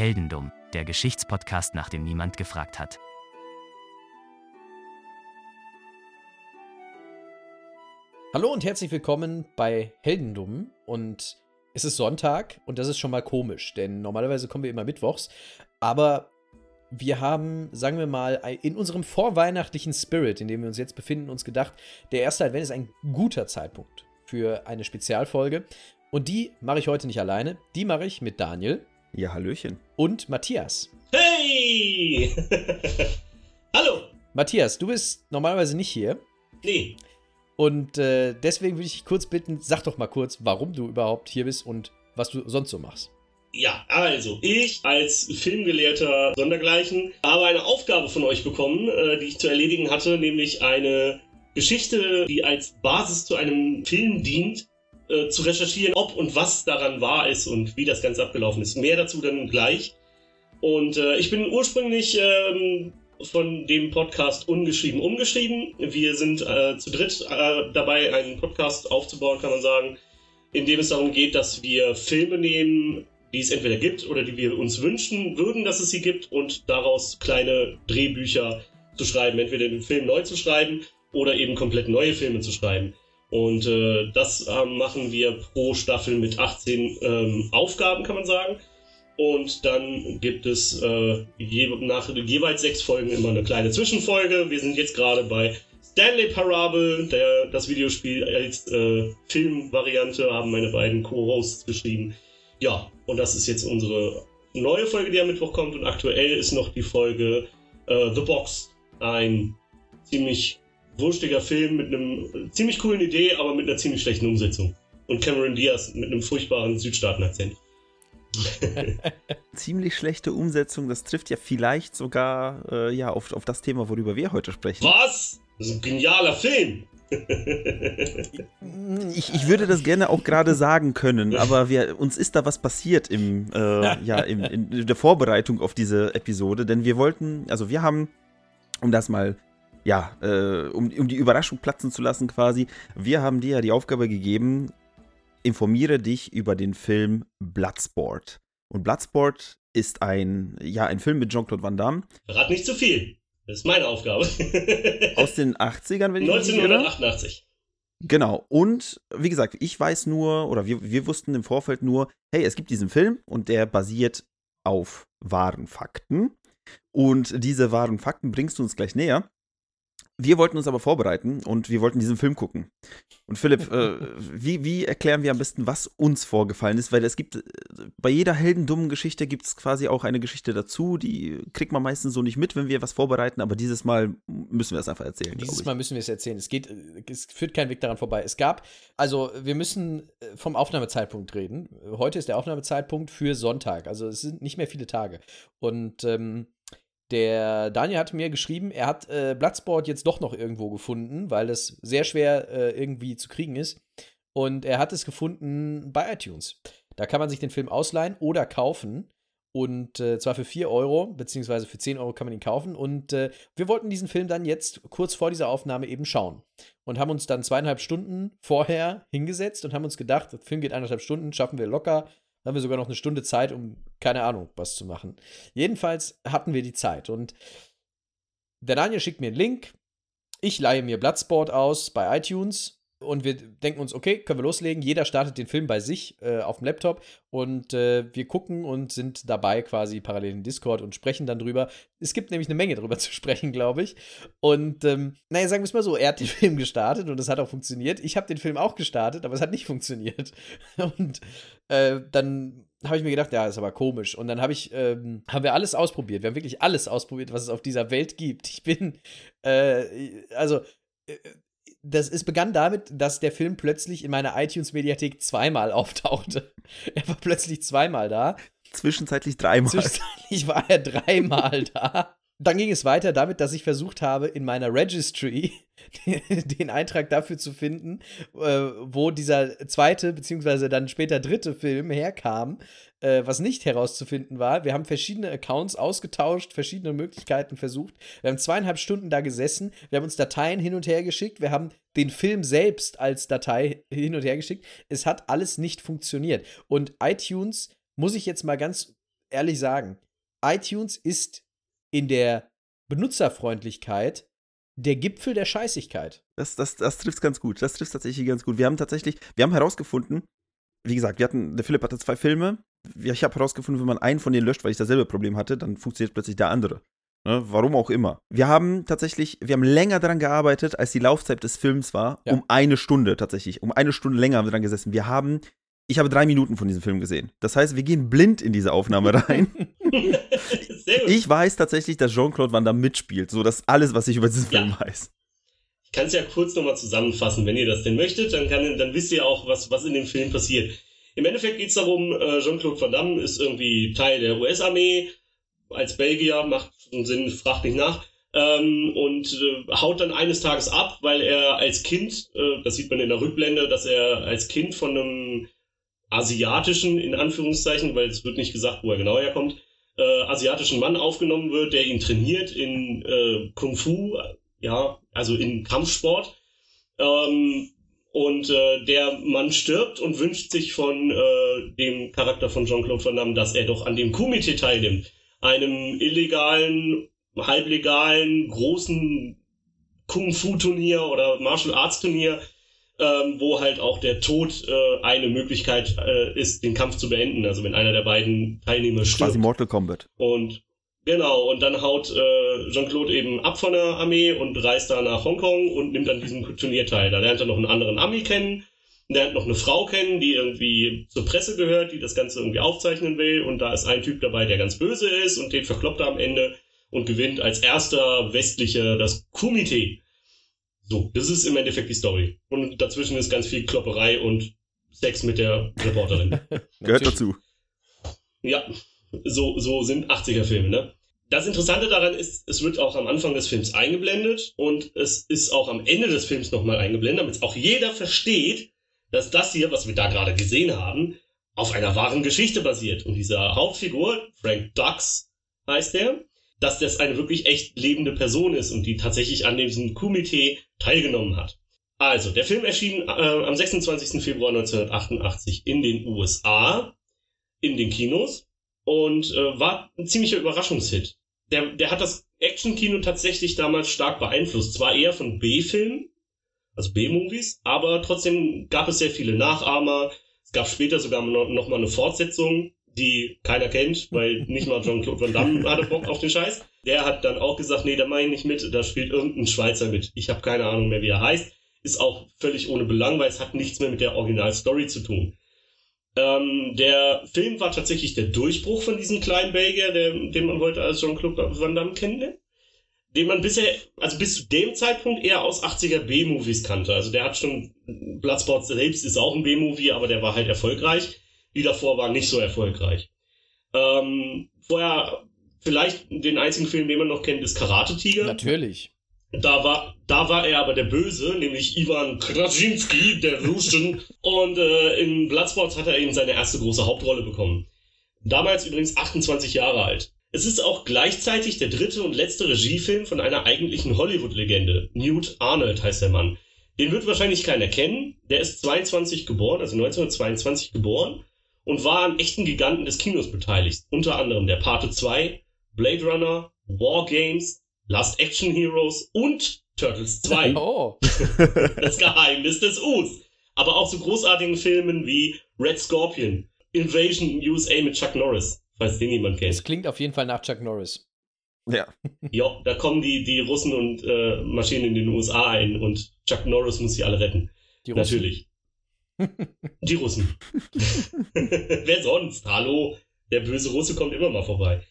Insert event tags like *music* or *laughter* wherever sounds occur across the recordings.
Heldendum, der Geschichtspodcast, nach dem niemand gefragt hat. Hallo und herzlich willkommen bei Heldendum. Und es ist Sonntag und das ist schon mal komisch, denn normalerweise kommen wir immer mittwochs. Aber wir haben, sagen wir mal, in unserem vorweihnachtlichen Spirit, in dem wir uns jetzt befinden, uns gedacht, der erste Advent ist ein guter Zeitpunkt für eine Spezialfolge. Und die mache ich heute nicht alleine. Die mache ich mit Daniel. Ja, Hallöchen. Und Matthias. Hey! *laughs* Hallo! Matthias, du bist normalerweise nicht hier. Nee. Und äh, deswegen würde ich dich kurz bitten, sag doch mal kurz, warum du überhaupt hier bist und was du sonst so machst. Ja, also, ich als Filmgelehrter Sondergleichen habe eine Aufgabe von euch bekommen, äh, die ich zu erledigen hatte, nämlich eine Geschichte, die als Basis zu einem Film dient, äh, zu recherchieren, ob und was daran wahr ist und wie das Ganze abgelaufen ist. Mehr dazu dann gleich. Und äh, ich bin ursprünglich ähm, von dem Podcast Ungeschrieben umgeschrieben. Wir sind äh, zu dritt äh, dabei, einen Podcast aufzubauen, kann man sagen, in dem es darum geht, dass wir Filme nehmen, die es entweder gibt oder die wir uns wünschen würden, dass es sie gibt und daraus kleine Drehbücher zu schreiben, entweder den Film neu zu schreiben oder eben komplett neue Filme zu schreiben. Und äh, das äh, machen wir pro Staffel mit 18 ähm, Aufgaben, kann man sagen. Und dann gibt es äh, je, nach jeweils sechs Folgen immer eine kleine Zwischenfolge. Wir sind jetzt gerade bei Stanley Parable, der, das Videospiel als äh, Filmvariante, haben meine beiden Co-Hosts beschrieben. Ja, und das ist jetzt unsere neue Folge, die am Mittwoch kommt. Und aktuell ist noch die Folge äh, The Box. Ein ziemlich wurstiger Film mit einem ziemlich coolen Idee, aber mit einer ziemlich schlechten Umsetzung. Und Cameron Diaz mit einem furchtbaren Südstaaten-Akzent. *laughs* ziemlich schlechte Umsetzung, das trifft ja vielleicht sogar äh, ja, auf, auf das Thema, worüber wir heute sprechen. Was? Das ist ein genialer Film! *laughs* ich, ich würde das gerne auch gerade sagen können, aber wir, uns ist da was passiert im, äh, ja, im, in der Vorbereitung auf diese Episode, denn wir wollten, also wir haben, um das mal ja, äh, um, um die Überraschung platzen zu lassen quasi, wir haben dir ja die Aufgabe gegeben, informiere dich über den Film Bloodsport. Und Bloodsport ist ein, ja, ein Film mit Jean-Claude Van Damme. Verrat nicht zu viel. Das ist meine Aufgabe. *laughs* Aus den 80ern, wenn ich 1988. Genau. Und wie gesagt, ich weiß nur, oder wir, wir wussten im Vorfeld nur, hey, es gibt diesen Film und der basiert auf wahren Fakten. Und diese wahren Fakten bringst du uns gleich näher. Wir wollten uns aber vorbereiten und wir wollten diesen Film gucken. Und Philipp, äh, *laughs* wie, wie erklären wir am besten, was uns vorgefallen ist? Weil es gibt, äh, bei jeder heldendummen Geschichte gibt es quasi auch eine Geschichte dazu, die kriegt man meistens so nicht mit, wenn wir was vorbereiten, aber dieses Mal müssen wir es einfach erzählen. Dieses Mal müssen wir es erzählen. Es geht, es führt kein Weg daran vorbei. Es gab, also wir müssen äh, vom Aufnahmezeitpunkt reden. Heute ist der Aufnahmezeitpunkt für Sonntag. Also es sind nicht mehr viele Tage. Und ähm, der Daniel hat mir geschrieben, er hat äh, Bloodsport jetzt doch noch irgendwo gefunden, weil es sehr schwer äh, irgendwie zu kriegen ist. Und er hat es gefunden bei iTunes. Da kann man sich den Film ausleihen oder kaufen. Und äh, zwar für 4 Euro, beziehungsweise für 10 Euro kann man ihn kaufen. Und äh, wir wollten diesen Film dann jetzt kurz vor dieser Aufnahme eben schauen. Und haben uns dann zweieinhalb Stunden vorher hingesetzt und haben uns gedacht, der Film geht eineinhalb Stunden, schaffen wir locker haben wir sogar noch eine Stunde Zeit, um keine Ahnung was zu machen. Jedenfalls hatten wir die Zeit und der Daniel schickt mir einen Link. Ich leihe mir Bloodsport aus bei iTunes und wir denken uns, okay, können wir loslegen. Jeder startet den Film bei sich äh, auf dem Laptop und äh, wir gucken und sind dabei quasi parallel in Discord und sprechen dann drüber. Es gibt nämlich eine Menge drüber *laughs* zu sprechen, glaube ich. Und ähm, naja, sagen wir es mal so, er hat den *laughs* Film gestartet und es hat auch funktioniert. Ich habe den Film auch gestartet, aber es hat nicht funktioniert. *laughs* Und äh, dann habe ich mir gedacht, ja, ist aber komisch. Und dann habe ich, ähm, haben wir alles ausprobiert. Wir haben wirklich alles ausprobiert, was es auf dieser Welt gibt. Ich bin, äh, also äh, das, es begann damit, dass der Film plötzlich in meiner iTunes-Mediathek zweimal *laughs* auftauchte. Er war plötzlich zweimal da. Zwischenzeitlich dreimal. Zwischenzeitlich war er dreimal da. Dann ging es weiter damit, dass ich versucht habe, in meiner Registry *laughs* den Eintrag dafür zu finden, äh, wo dieser zweite, beziehungsweise dann später dritte Film herkam, äh, was nicht herauszufinden war. Wir haben verschiedene Accounts ausgetauscht, verschiedene Möglichkeiten versucht. Wir haben zweieinhalb Stunden da gesessen, wir haben uns Dateien hin und her geschickt, wir haben den Film selbst als Datei hin und her geschickt. Es hat alles nicht funktioniert. Und iTunes, muss ich jetzt mal ganz ehrlich sagen, iTunes ist in der Benutzerfreundlichkeit der Gipfel der Scheißigkeit. Das, das, das trifft ganz gut. Das trifft tatsächlich ganz gut. Wir haben tatsächlich, wir haben herausgefunden, wie gesagt, wir hatten, der Philipp hatte zwei Filme. Ich habe herausgefunden, wenn man einen von denen löscht, weil ich dasselbe Problem hatte, dann funktioniert plötzlich der andere. Ne? Warum auch immer. Wir haben tatsächlich, wir haben länger daran gearbeitet, als die Laufzeit des Films war. Ja. Um eine Stunde tatsächlich. Um eine Stunde länger haben wir dran gesessen. Wir haben, ich habe drei Minuten von diesem Film gesehen. Das heißt, wir gehen blind in diese Aufnahme *laughs* rein. ich weiß tatsächlich, dass Jean-Claude Van Damme mitspielt. So, das ist alles, was ich über diesen Film ja. weiß. Ich kann es ja kurz nochmal zusammenfassen, wenn ihr das denn möchtet, dann, kann, dann wisst ihr auch, was, was in dem Film passiert. Im Endeffekt geht es darum, äh, Jean-Claude Van Damme ist irgendwie Teil der US-Armee, als Belgier, macht Sinn, fragt nicht nach, ähm, und äh, haut dann eines Tages ab, weil er als Kind, äh, das sieht man in der Rückblende, dass er als Kind von einem asiatischen, in Anführungszeichen, weil es wird nicht gesagt, wo er genau herkommt, äh, asiatischen Mann aufgenommen wird, der ihn trainiert in äh, Kung Fu, ja, also in Kampfsport. Ähm, und äh, der Mann stirbt und wünscht sich von äh, dem Charakter von Jean-Claude Van Damme, dass er doch an dem Kumite teilnimmt einem illegalen, halblegalen, großen Kung-Fu-Turnier oder Martial Arts-Turnier, ähm, wo halt auch der Tod äh, eine Möglichkeit äh, ist, den Kampf zu beenden. Also wenn einer der beiden Teilnehmer stirbt. Quasi Mortal Kombat. Und genau, und dann haut äh, Jean-Claude eben ab von der Armee und reist da nach Hongkong und nimmt an diesem Turnier teil. Da lernt er noch einen anderen Ami kennen, lernt noch eine Frau kennen, die irgendwie zur Presse gehört, die das Ganze irgendwie aufzeichnen will. Und da ist ein Typ dabei, der ganz böse ist und den verkloppt er am Ende und gewinnt als erster westlicher das Kumite. So, das ist im Endeffekt die Story. Und dazwischen ist ganz viel Klopperei und Sex mit der Reporterin. *laughs* Gehört dazu. Ja, so, so sind 80er-Filme, ne? Das Interessante daran ist, es wird auch am Anfang des Films eingeblendet und es ist auch am Ende des Films nochmal eingeblendet, damit es auch jeder versteht, dass das hier, was wir da gerade gesehen haben, auf einer wahren Geschichte basiert. Und dieser Hauptfigur, Frank Dux heißt der, dass das eine wirklich echt lebende Person ist und die tatsächlich an diesem Kumite teilgenommen hat. Also, der Film erschien äh, am 26. Februar 1988 in den USA, in den Kinos und äh, war ein ziemlicher Überraschungshit. Der, der hat das Action-Kino tatsächlich damals stark beeinflusst. Zwar eher von B-Filmen, also B-Movies, aber trotzdem gab es sehr viele Nachahmer. Es gab später sogar noch, noch mal eine Fortsetzung, die keiner kennt, weil nicht mal Jean-Claude Van Damme hatte Bock auf den Scheiß. Der hat dann auch gesagt, nee, da meine ich nicht mit, da spielt irgendein Schweizer mit. Ich habe keine Ahnung mehr, wie er heißt. Ist auch völlig ohne Belang, weil es hat nichts mehr mit der Original-Story zu tun. Ähm, der Film war tatsächlich der Durchbruch von diesem kleinen Belgier, der, den man heute als Jean-Claude Van Damme kennt den man bisher, also bis zu dem Zeitpunkt eher aus 80er B-Movies kannte. Also der hat schon, Bloodsport selbst ist auch ein B-Movie, aber der war halt erfolgreich. Die davor waren nicht so erfolgreich. Ähm, vorher, vielleicht den einzigen Film, den man noch kennt, ist Karate Tiger. Natürlich. Da war, da war er aber der Böse, nämlich Ivan Krasinski, der Ruschen. *laughs* Und äh, in Bloodsport hat er eben seine erste große Hauptrolle bekommen. Damals übrigens 28 Jahre alt. Es ist auch gleichzeitig der dritte und letzte Regiefilm von einer eigentlichen Hollywood-Legende. Newt Arnold heißt der Mann. Den wird wahrscheinlich keiner kennen. Der ist 22 geboren, also 1922 geboren und war an echten Giganten des Kinos beteiligt. Unter anderem der Pate 2, Blade Runner, War Games, Last Action Heroes und Turtles 2. *laughs* Oh. *laughs* das Geheimnis des Us. Aber auch so großartigen Filmen wie Red Scorpion, Invasion USA mit Chuck Norris falls den jemand kennt. Das klingt auf jeden Fall nach Chuck Norris. Ja. *laughs* Ja, da kommen die, die Russen und äh, Maschinen in den USA ein und Chuck Norris muss sie alle retten. Die Russen. Natürlich. Die Russen. *laughs* Wer sonst? Hallo? Der böse Russe kommt immer mal vorbei.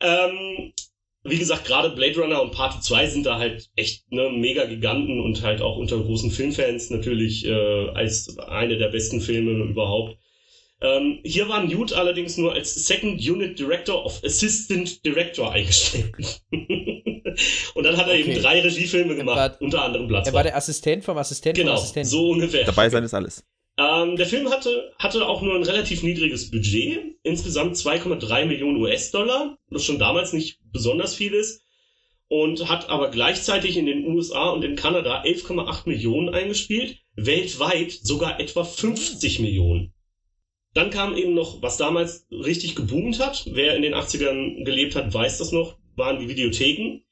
Ähm, wie gesagt, gerade Blade Runner und Part 2 sind da halt echt ne, mega Giganten und halt auch unter großen Filmfans natürlich äh, als eine der besten Filme überhaupt. Ähm, hier war Newt allerdings nur als Second Unit Director of Assistant Director eingestellt. *laughs* und dann hat er okay. eben drei Regiefilme gemacht, war, unter anderem Platz. Er war der Assistent vom Assistent genau, vom Assistenten. so ungefähr. Dabei sein ist alles. Ähm, der Film hatte, hatte auch nur ein relativ niedriges Budget, insgesamt 2,3 Millionen US-Dollar, was schon damals nicht besonders viel ist, und hat aber gleichzeitig in den USA und in Kanada 11,8 Millionen eingespielt, weltweit sogar etwa 50 Millionen. Dann kam eben noch, was damals richtig geboomt hat, wer in den 80ern gelebt hat, weiß das noch, waren die Videotheken.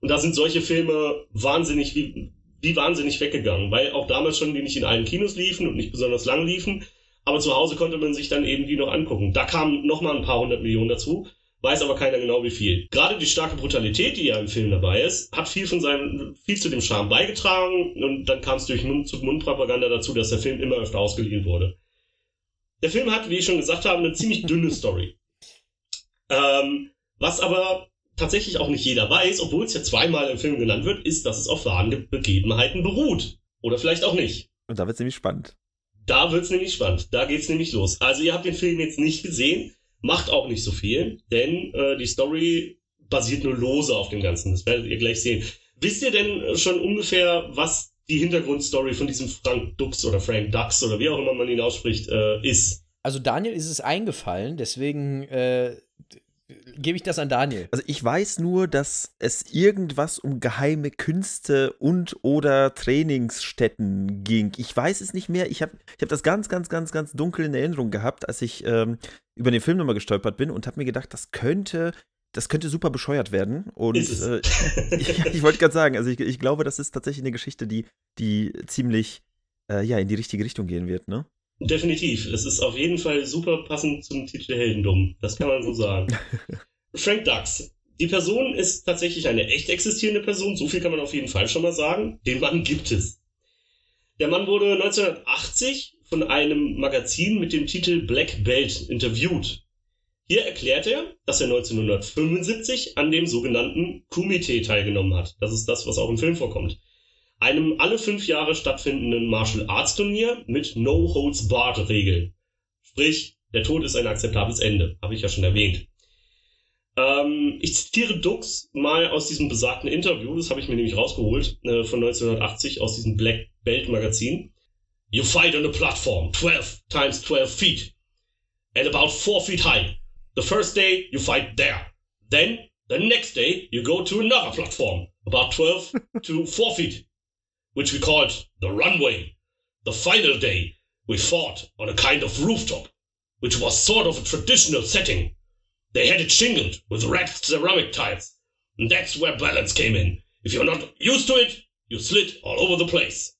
Und da sind solche Filme wahnsinnig, wie, wie wahnsinnig weggegangen, weil auch damals schon die nicht in allen Kinos liefen und nicht besonders lang liefen. Aber zu Hause konnte man sich dann eben die noch angucken. Da kamen nochmal ein paar hundert Millionen dazu, weiß aber keiner genau wie viel. Gerade die starke Brutalität, die ja im Film dabei ist, hat viel von seinem, viel zu dem Charme beigetragen und dann kam es durch Mund-zu-Mund-Propaganda dazu, dass der Film immer öfter ausgeliehen wurde. Der Film hat, wie ich schon gesagt habe, eine ziemlich dünne Story. Ähm, was aber tatsächlich auch nicht jeder weiß, obwohl es ja zweimal im Film genannt wird, ist, dass es auf wahren Begebenheiten beruht. Oder vielleicht auch nicht. Und da wird es nämlich spannend. Da wird es nämlich spannend. Da geht es nämlich los. Also ihr habt den Film jetzt nicht gesehen, macht auch nicht so viel, denn äh, die Story basiert nur lose auf dem Ganzen. Das werdet ihr gleich sehen. Wisst ihr denn schon ungefähr, was die Hintergrundstory von diesem Frank Dux oder Frank Dux oder wie auch immer man ihn ausspricht, äh, ist. Also Daniel ist es eingefallen, deswegen äh, gebe ich das an Daniel. Also ich weiß nur, dass es irgendwas um geheime Künste und oder Trainingsstätten ging. Ich weiß es nicht mehr. Ich habe ich hab das ganz, ganz, ganz, ganz dunkel in Erinnerung gehabt, als ich ähm, über den Film nochmal gestolpert bin und habe mir gedacht, das könnte das könnte super bescheuert werden. Und äh, *laughs* ich, ich wollte gerade sagen, also ich, ich, glaube, das ist tatsächlich eine Geschichte, die, die ziemlich äh, ja, in die richtige Richtung gehen wird, ne? Definitiv. Es ist auf jeden Fall super passend zum Titel Heldendumm. Das kann man so sagen. *laughs* Frank Dux. Die Person ist tatsächlich eine echt existierende Person. So viel kann man auf jeden Fall schon mal sagen. Den Mann gibt es. Der Mann wurde 1980 von einem Magazin mit dem Titel Black Belt interviewt. Hier erklärt er, dass er 1975 an dem sogenannten Kumite teilgenommen hat. Das ist das, was auch im Film vorkommt. Einem alle fünf Jahre stattfindenden Martial Arts Turnier mit No Holds Barred Regeln. Sprich, der Tod ist ein akzeptables Ende, habe ich ja schon erwähnt. Ähm, ich zitiere Dux mal aus diesem besagten Interview, das habe ich mir nämlich rausgeholt, äh, von 1980 aus diesem Black Belt Magazin. You fight on a platform 12 times 12 feet and about 4 feet high. The first day you fight there. Then the next day you go to another platform, about 12 to 4 feet, which we called the runway. The final day we fought on a kind of rooftop, which was sort of a traditional setting. They had it shingled with red ceramic tiles, and that's where balance came in. If you're not used to it, you slid all over the place.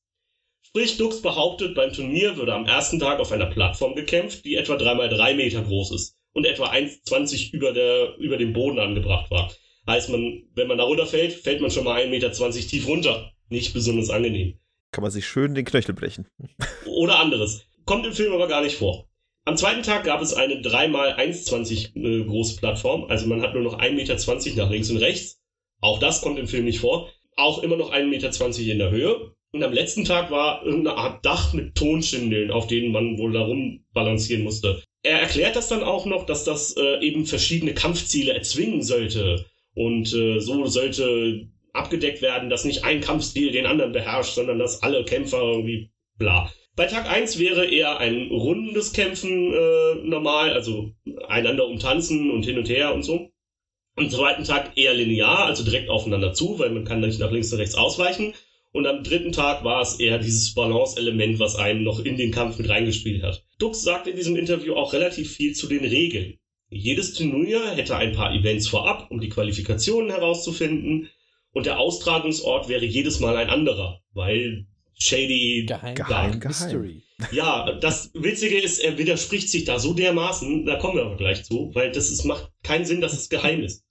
Sprich, Dux behauptet, beim Turnier würde am ersten Tag auf einer Plattform gekämpft, die etwa 3x3 Meter groß ist und etwa 1,20 über, über dem Boden angebracht war. Heißt man, wenn man da runterfällt, fällt man schon mal 1,20 Meter tief runter. Nicht besonders angenehm. Kann man sich schön den Knöchel brechen. *laughs* Oder anderes. Kommt im Film aber gar nicht vor. Am zweiten Tag gab es eine 3x1,20 äh, große Plattform. Also man hat nur noch 1,20 Meter nach links und rechts. Auch das kommt im Film nicht vor. Auch immer noch 1,20 Meter in der Höhe. Und am letzten Tag war irgendeine Art Dach mit Tonschindeln, auf denen man wohl da rumbalancieren musste er erklärt das dann auch noch, dass das äh, eben verschiedene Kampfziele erzwingen sollte. Und äh, so sollte abgedeckt werden, dass nicht ein Kampfstil den anderen beherrscht, sondern dass alle Kämpfer irgendwie bla. Bei Tag 1 wäre eher ein rundes Kämpfen äh, normal, also einander umtanzen und hin und her und so. Am zweiten Tag eher linear, also direkt aufeinander zu, weil man kann nicht nach links und rechts ausweichen. Und am dritten Tag war es eher dieses Balance-Element, was einen noch in den Kampf mit reingespielt hat. Dux sagt in diesem Interview auch relativ viel zu den Regeln. Jedes Turnier hätte ein paar Events vorab, um die Qualifikationen herauszufinden. Und der Austragungsort wäre jedes Mal ein anderer, weil Shady Geheim, Geheim, Mystery. Ja, das Witzige ist, er widerspricht sich da so dermaßen, da kommen wir aber gleich zu, weil das ist, macht keinen Sinn, dass es geheim ist.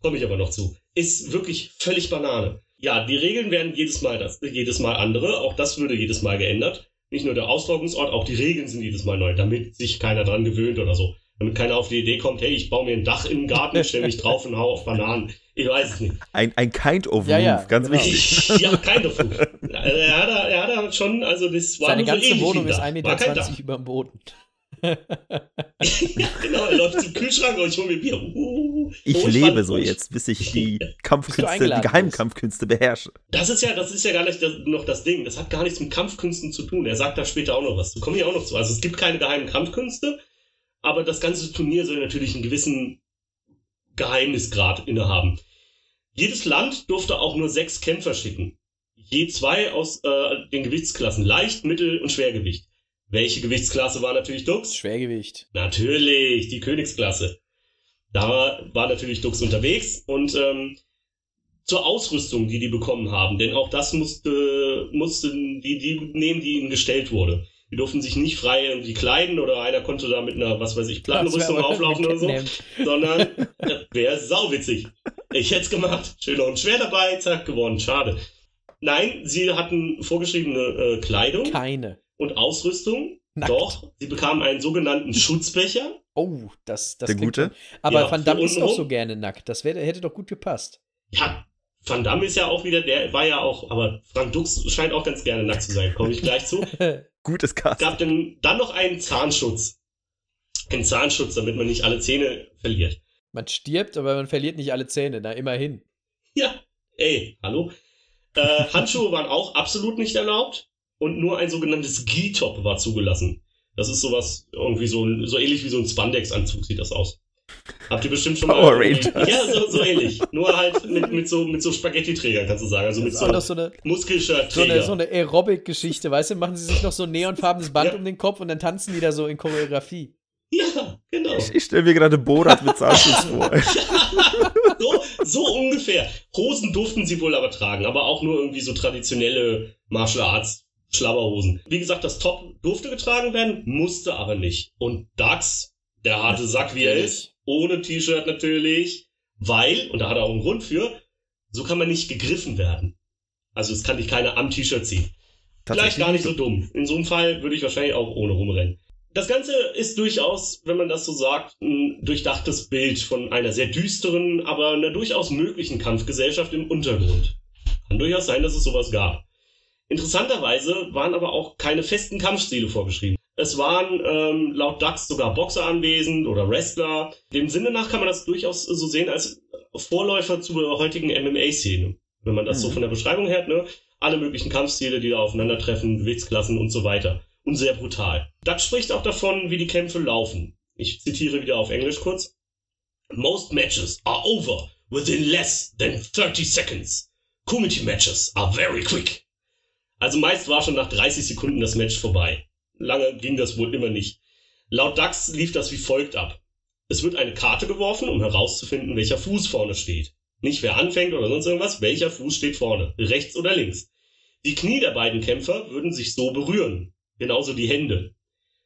Komme ich aber noch zu. Ist wirklich völlig Banane. Ja, die Regeln werden jedes Mal das, jedes Mal andere. Auch das würde jedes Mal geändert. Nicht nur der Austragungsort, auch die Regeln sind jedes Mal neu, damit sich keiner dran gewöhnt oder so. Damit keiner auf die Idee kommt, hey, ich baue mir ein Dach im Garten, stelle mich drauf und hau auf Bananen. Ich weiß es nicht. Ein, ein Kind of ja, ja, ganz genau. wichtig. *laughs* ja, Kind of Move. Er hat, er hat schon, also das war Seine so ganze Wohnung ist ein 1,20 Dach. War kein Dach. Meter über dem Boden. *laughs* *laughs* ja, genau, er läuft zum Kühlschrank und ich hole mir Bier. Uh, Ich lebe so ich- jetzt, bis ich die Kampfkünste, die Geheimkampfkünste beherrsche. Das ist ja, das ist ja gar nicht das, noch das Ding. Das hat gar nichts mit Kampfkünsten zu tun. Er sagt da später auch noch was. Da komme ich auch noch zu. Also es gibt keine geheimen Kampfkünste, aber das ganze Turnier soll natürlich einen gewissen Geheimnisgrad innehaben. Jedes Land durfte auch nur sechs Kämpfer schicken. Je zwei aus äh, den Gewichtsklassen leicht, mittel und schwergewicht. Welche Gewichtsklasse war natürlich Dux? Schwergewicht. Natürlich, die Königsklasse. Da war natürlich Dux unterwegs und ähm, zur Ausrüstung, die die bekommen haben, denn auch das musste, mussten die, die nehmen, die ihnen gestellt wurde. Die durften sich nicht frei irgendwie kleiden oder einer konnte da mit einer, was weiß ich, Plattenrüstung auflaufen oder so, sondern *laughs* das wäre sauwitzig. Ich hätte es gemacht. Schön noch ein Schwert dabei, zack, gewonnen. Schade. Nein, sie hatten vorgeschriebene äh, Kleidung. Keine. Und Ausrüstung. Nackt. Doch, sie bekamen einen sogenannten Schutzbecher. Oh, das, das Der Gute? schon- Aber Ja, Van Damme ist doch untenrum. so gerne nackt. Das wär, hätte doch gut gepasst. Ja, Van Damme ist ja auch wieder, der war ja auch, aber Frank Dux scheint auch ganz gerne nackt zu sein, komme ich gleich zu. *laughs* Gutes Cast. gab denn dann noch einen Zahnschutz. Ein Zahnschutz, damit man nicht alle Zähne verliert. Man stirbt, aber man verliert nicht alle Zähne. Na, immerhin. Ja, ey, hallo. Äh, *laughs* Handschuhe waren auch absolut nicht erlaubt und nur ein sogenanntes G-Top war zugelassen. Das ist sowas, irgendwie so, ein- so ähnlich wie so ein Spandex-Anzug sieht das aus. Habt ihr bestimmt schon mal. Power irgendwie- Rangers. Ja, so, so ähnlich. Nur halt mit, mit so, mit so Spaghetti-Trägern, kannst du sagen. Also mit so so eine, so Muskelshirt-Träger. eine, so eine Aerobic-Geschichte, weißt du? Machen sie sich noch so ein neonfarbenes Band Ja. um den Kopf und dann tanzen die da so in Choreografie. Ja, genau. Ich, ich stelle mir gerade Borat mit Zahnschutz vor. *laughs* so, so ungefähr. Hosen durften sie wohl aber tragen, aber auch nur irgendwie so traditionelle Martial Arts Schlabberhosen. Wie gesagt, das Top durfte getragen werden, musste aber nicht. Und Dax, der harte Sack wie er ist, ohne T-Shirt natürlich, weil, und da hat er auch einen Grund für, so kann man nicht gegriffen werden. Also es kann dich keiner am T-Shirt ziehen. Vielleicht gar nicht so dumm. In so einem Fall würde ich wahrscheinlich auch ohne rumrennen. Das Ganze ist durchaus, wenn man das so sagt, ein durchdachtes Bild von einer sehr düsteren, aber einer durchaus möglichen Kampfgesellschaft im Untergrund. Kann durchaus sein, dass es sowas gab. Interessanterweise waren aber auch keine festen Kampfstile vorgeschrieben. Es waren ähm, laut DAX sogar Boxer anwesend oder Wrestler. Dem Sinne nach kann man das durchaus so sehen als Vorläufer zur heutigen MMA-Szene. Wenn man das so Mhm. von der Beschreibung her hat, ne? Alle möglichen Kampfstile, die da aufeinandertreffen, Gewichtsklassen und so weiter. Und sehr brutal. DAX spricht auch davon, wie die Kämpfe laufen. Ich zitiere wieder auf Englisch kurz. Most matches are over within less than 30 seconds. Committee matches are very quick. Also meist war schon nach 30 Sekunden das Match vorbei. Lange ging das wohl immer nicht. Laut DAX lief das wie folgt ab. Es wird eine Karte geworfen, um herauszufinden, welcher Fuß vorne steht. Nicht wer anfängt oder sonst irgendwas, welcher Fuß steht vorne, rechts oder links. Die Knie der beiden Kämpfer würden sich so berühren. Genauso die Hände.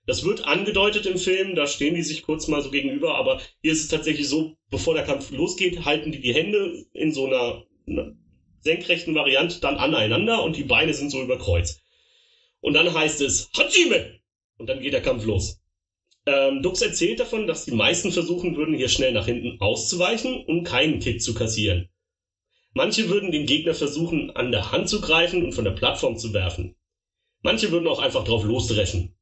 Das wird angedeutet im Film, da stehen die sich kurz mal so gegenüber, aber hier ist es tatsächlich so, bevor der Kampf losgeht, halten die die Hände in so einer, einer senkrechten Variante dann aneinander und die Beine sind so über Kreuz. Und dann heißt es Hajime! Und dann geht der Kampf los. Ähm, Dux erzählt davon, dass die meisten versuchen würden, hier schnell nach hinten auszuweichen, um keinen Kick zu kassieren. Manche würden den Gegner versuchen, an der Hand zu greifen und von der Plattform zu werfen. Manche würden auch einfach drauf losdreschen.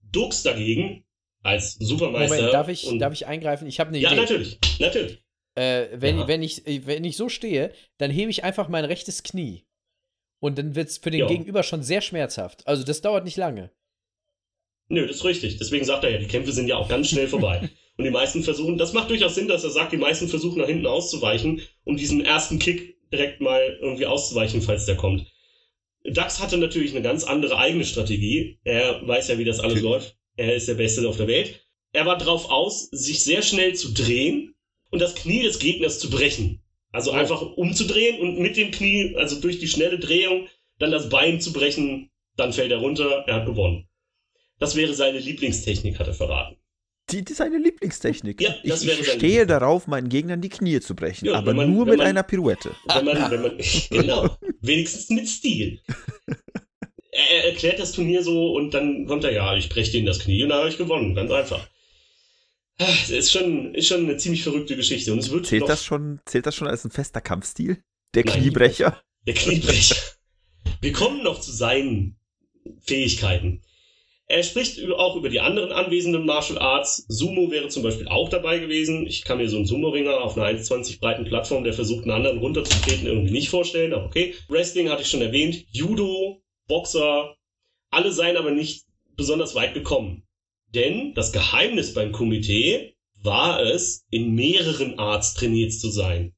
Dux dagegen, als Supermeister. Moment, darf ich, und- darf ich eingreifen? Ich habe eine Ja, Idee. natürlich, natürlich. Äh, wenn, Ja. wenn, ich, wenn ich so stehe, dann hebe ich einfach mein rechtes Knie. Und dann wird es für den Ja. Gegenüber schon sehr schmerzhaft. Also das dauert nicht lange. Nö, das ist richtig. Deswegen sagt er ja, die Kämpfe sind ja auch ganz schnell vorbei. *laughs* Und die meisten versuchen, das macht durchaus Sinn, dass er sagt, die meisten versuchen nach hinten auszuweichen, um diesen ersten Kick direkt mal irgendwie auszuweichen, falls der kommt. Dax hatte natürlich eine ganz andere eigene Strategie. Er weiß ja, wie das alles Okay. läuft. Er ist der Beste auf der Welt. Er war drauf aus, sich sehr schnell zu drehen und das Knie des Gegners zu brechen. Also Oh. einfach umzudrehen und mit dem Knie, also durch die schnelle Drehung, dann das Bein zu brechen, dann fällt er runter, er hat gewonnen. Das wäre seine Lieblingstechnik, hat er verraten. Die, die ist seine Lieblingstechnik. Ja, ich ich stehe darauf, meinen Gegnern die Knie zu brechen. Ja, aber man- nur mit man- einer Pirouette. *laughs* Wenn man, wenn man, *laughs* genau, wenigstens mit Stil. *laughs* Er, er erklärt das Turnier so und dann kommt er, ja, ich breche denen das Knie und dann habe ich gewonnen, ganz einfach. Ah, Das ist schon, ist schon eine ziemlich verrückte Geschichte und es wird Zählt das, schon, zählt das schon als ein fester Kampfstil? Der Nein. Kniebrecher? der Kniebrecher. Wir kommen noch zu seinen Fähigkeiten. Er spricht auch über die anderen anwesenden Martial Arts. Sumo wäre zum Beispiel auch dabei gewesen. Ich kann mir so einen Sumo-Ringer auf einer 1,20 breiten Plattform, der versucht, einen anderen runterzutreten, irgendwie nicht vorstellen, aber okay. Wrestling hatte ich schon erwähnt. Judo, Boxer, alle seien aber nicht besonders weit gekommen. Denn das Geheimnis beim Komitee war es, in mehreren Arts trainiert zu sein.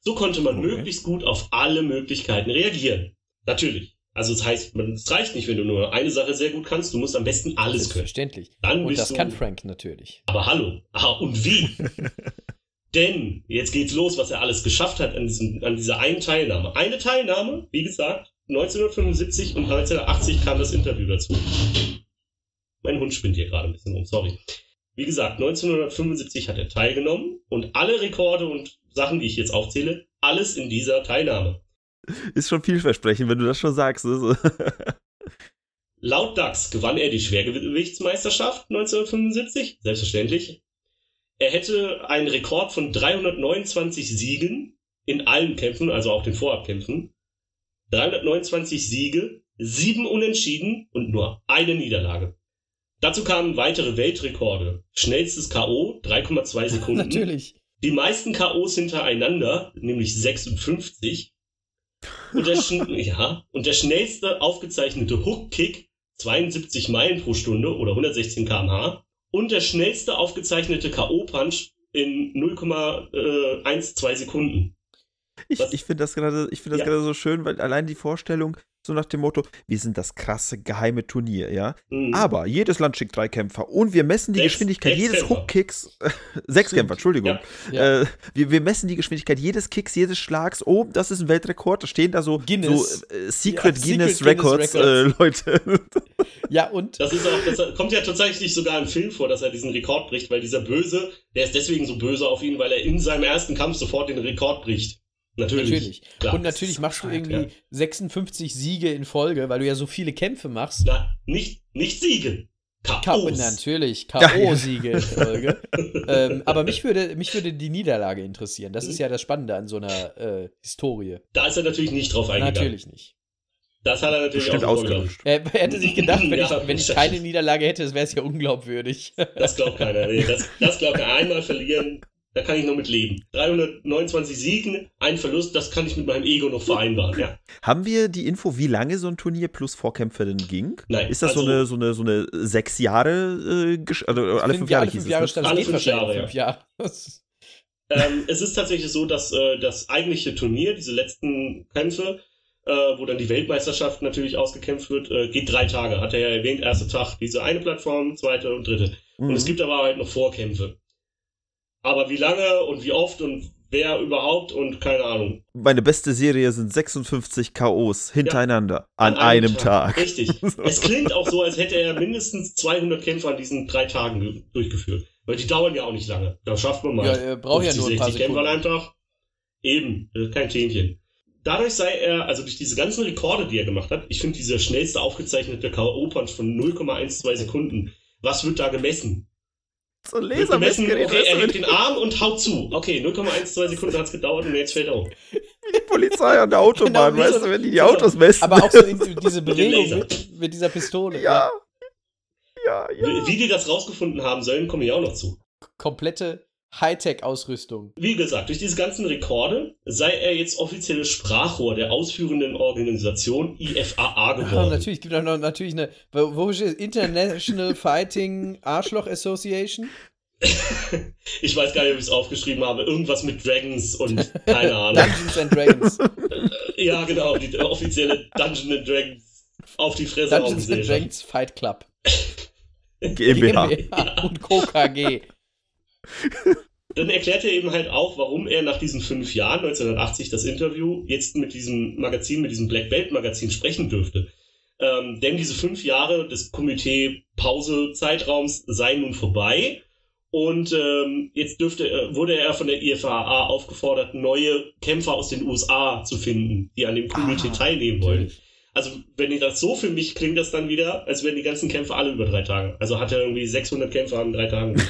So konnte man Okay. möglichst gut auf alle Möglichkeiten reagieren. Natürlich. Also das heißt, es reicht nicht, wenn du nur eine Sache sehr gut kannst, du musst am besten alles können. Selbstverständlich. Dann Und das du, kann Frank natürlich. Aber hallo, ah, und wie? *laughs* Denn jetzt geht's los, was er alles geschafft hat an, diesem, an dieser einen Teilnahme. Eine Teilnahme, wie gesagt, 1975 und 1980 kam das Interview dazu. Mein Hund spinnt hier gerade ein bisschen rum, sorry. Wie gesagt, 1975 hat er teilgenommen und alle Rekorde und Sachen, die ich jetzt aufzähle, alles in dieser Teilnahme. Ist schon vielversprechend, wenn du das schon sagst. Also. *laughs* Laut DAX gewann er die Schwergewichtsmeisterschaft 1975, selbstverständlich. Er hätte einen Rekord von 329 Siegen in allen Kämpfen, also auch den Vorabkämpfen. 329 Siege, sieben Unentschieden und nur eine Niederlage. Dazu kamen weitere Weltrekorde. Schnellstes K.O. 3,2 *laughs* Sekunden. Natürlich. Die meisten K.O.s hintereinander, nämlich 56. Und der, *laughs* ja, und der schnellste aufgezeichnete Hook-Kick 72 Meilen pro Stunde oder 116 km/h. Und der schnellste aufgezeichnete K.O.-Punch in 0,12 Sekunden. Ich, ich finde das gerade, ich finde das Ja. gerade so schön, weil allein die Vorstellung, so nach dem Motto, wir sind das krasse geheime Turnier, ja. Mhm. Aber jedes Land schickt drei Kämpfer und wir messen die Sechs- Geschwindigkeit sechs jedes. Hookkicks. *laughs* sechs Kämpfer, Entschuldigung. Ja. Ja. Äh, wir, wir messen die Geschwindigkeit jedes Kicks, jedes Schlags. Oh, das ist ein Weltrekord. Da stehen da so, Guinness. so äh, Secret Ja, Guinness Secret Records, Guinness Äh, Leute. *laughs* Ja, und Das ist auch, das kommt ja tatsächlich sogar im Film vor, dass er diesen Rekord bricht, weil dieser Böse, der ist deswegen so böse auf ihn, weil er in seinem ersten Kampf sofort den Rekord bricht. Natürlich. natürlich. Klar. Und natürlich machst du irgendwie 56 Siege in Folge, weil du ja so viele Kämpfe machst. Na, nicht, nicht Siege. K K.O.s. natürlich, Ja, ja. K.O.-Siege in Folge. *laughs* ähm, aber mich würde, mich würde die Niederlage interessieren. Das Mhm. ist ja das Spannende an so einer äh, Historie. Da ist er natürlich nicht drauf eingegangen. Natürlich nicht. Das hat er natürlich Bestimmt auch ausgelöscht. Er, er hätte sich gedacht, wenn, *laughs* Ja, ich, wenn ich keine Niederlage hätte, das wäre es ja unglaubwürdig. Das glaubt keiner. Nee, das, das glaubt keiner. Einmal verlieren, da kann ich noch mit leben. 329 Siegen, ein Verlust, das kann ich mit meinem Ego noch vereinbaren. Ja. Haben wir die Info, wie lange so ein Turnier plus Vorkämpfer denn ging? Nein, Ist das also- so, eine, so, eine, so eine sechs Jahre, äh, also alle fünf Jahre alle hieß fünf es, Jahre ne? Alle fünf Jahre, fünf *laughs* Ähm, es ist tatsächlich so, dass äh, das eigentliche Turnier, diese letzten Kämpfe, äh, wo dann die Weltmeisterschaft natürlich ausgekämpft wird, äh, geht drei Tage. Hat er ja erwähnt, erster Tag diese eine Plattform, zweite und dritte. Und Mhm. es gibt aber halt noch Vorkämpfe. Aber wie lange und wie oft und wer überhaupt und keine Ahnung. Meine beste Serie sind 56 K.O.s hintereinander an, einem Tag. Richtig. *laughs* Es klingt auch so, als hätte er mindestens 200 Kämpfe an diesen drei Tagen ge- durchgeführt. Weil die dauern ja auch nicht lange. Da schafft man mal. Ja, er braucht ja 50, nur ein paar 60 Kämpfe an einem Sekunden. Tag. Eben, kein Themchen. Dadurch sei er, also durch diese ganzen Rekorde, die er gemacht hat, ich finde dieser schnellste aufgezeichnete K.O.-Punch von 0,12 Sekunden. Was wird da gemessen? So ein Lasermessgerät, okay, er hebt den Arm und haut zu. Okay, 0,12 Sekunden hat's gedauert und jetzt fällt er um. *laughs* die Polizei an der Autobahn, Genau, wie weißt du, wenn die die genau. Autos messen. Aber auch so diese *laughs* Bewegung mit, mit dieser Pistole. ja. Ja, ja. Wie, wie die das rausgefunden haben sollen, komme ich auch noch zu. Komplette Hightech-Ausrüstung. Wie gesagt, durch diese ganzen Rekorde sei er jetzt offizielles Sprachrohr der ausführenden Organisation IFAA Ah, geworden. *laughs* natürlich gibt es noch natürlich eine, wo steht International Fighting Arschloch Association? *laughs* Ich weiß gar nicht, ob ich es aufgeschrieben habe. Irgendwas mit Dragons und keine *laughs* Ahnung. Dungeons and Dragons. ja, genau, die offizielle Dungeons and Dragons auf die Fresse Dungeons and. Dragons Fight Club. GmbH. GmbH und Co. Dann erklärt er eben halt auch, warum er nach diesen fünf Jahren, 1980, das Interview, jetzt mit diesem Magazin, mit diesem Black Belt Magazin sprechen dürfte. Ähm, denn diese fünf Jahre des Komitee-Pause-Zeitraums seien nun vorbei. Und ähm, jetzt dürfte, äh, wurde er von der IFAA aufgefordert, neue Kämpfer aus den USA zu finden, die an dem Komitee Ah, teilnehmen wollen. Natürlich. Also, wenn ihr das so für mich klingt, das dann wieder, als wären die ganzen Kämpfe alle über drei Tage. Also hat er irgendwie 600 Kämpfer an drei Tagen. *laughs*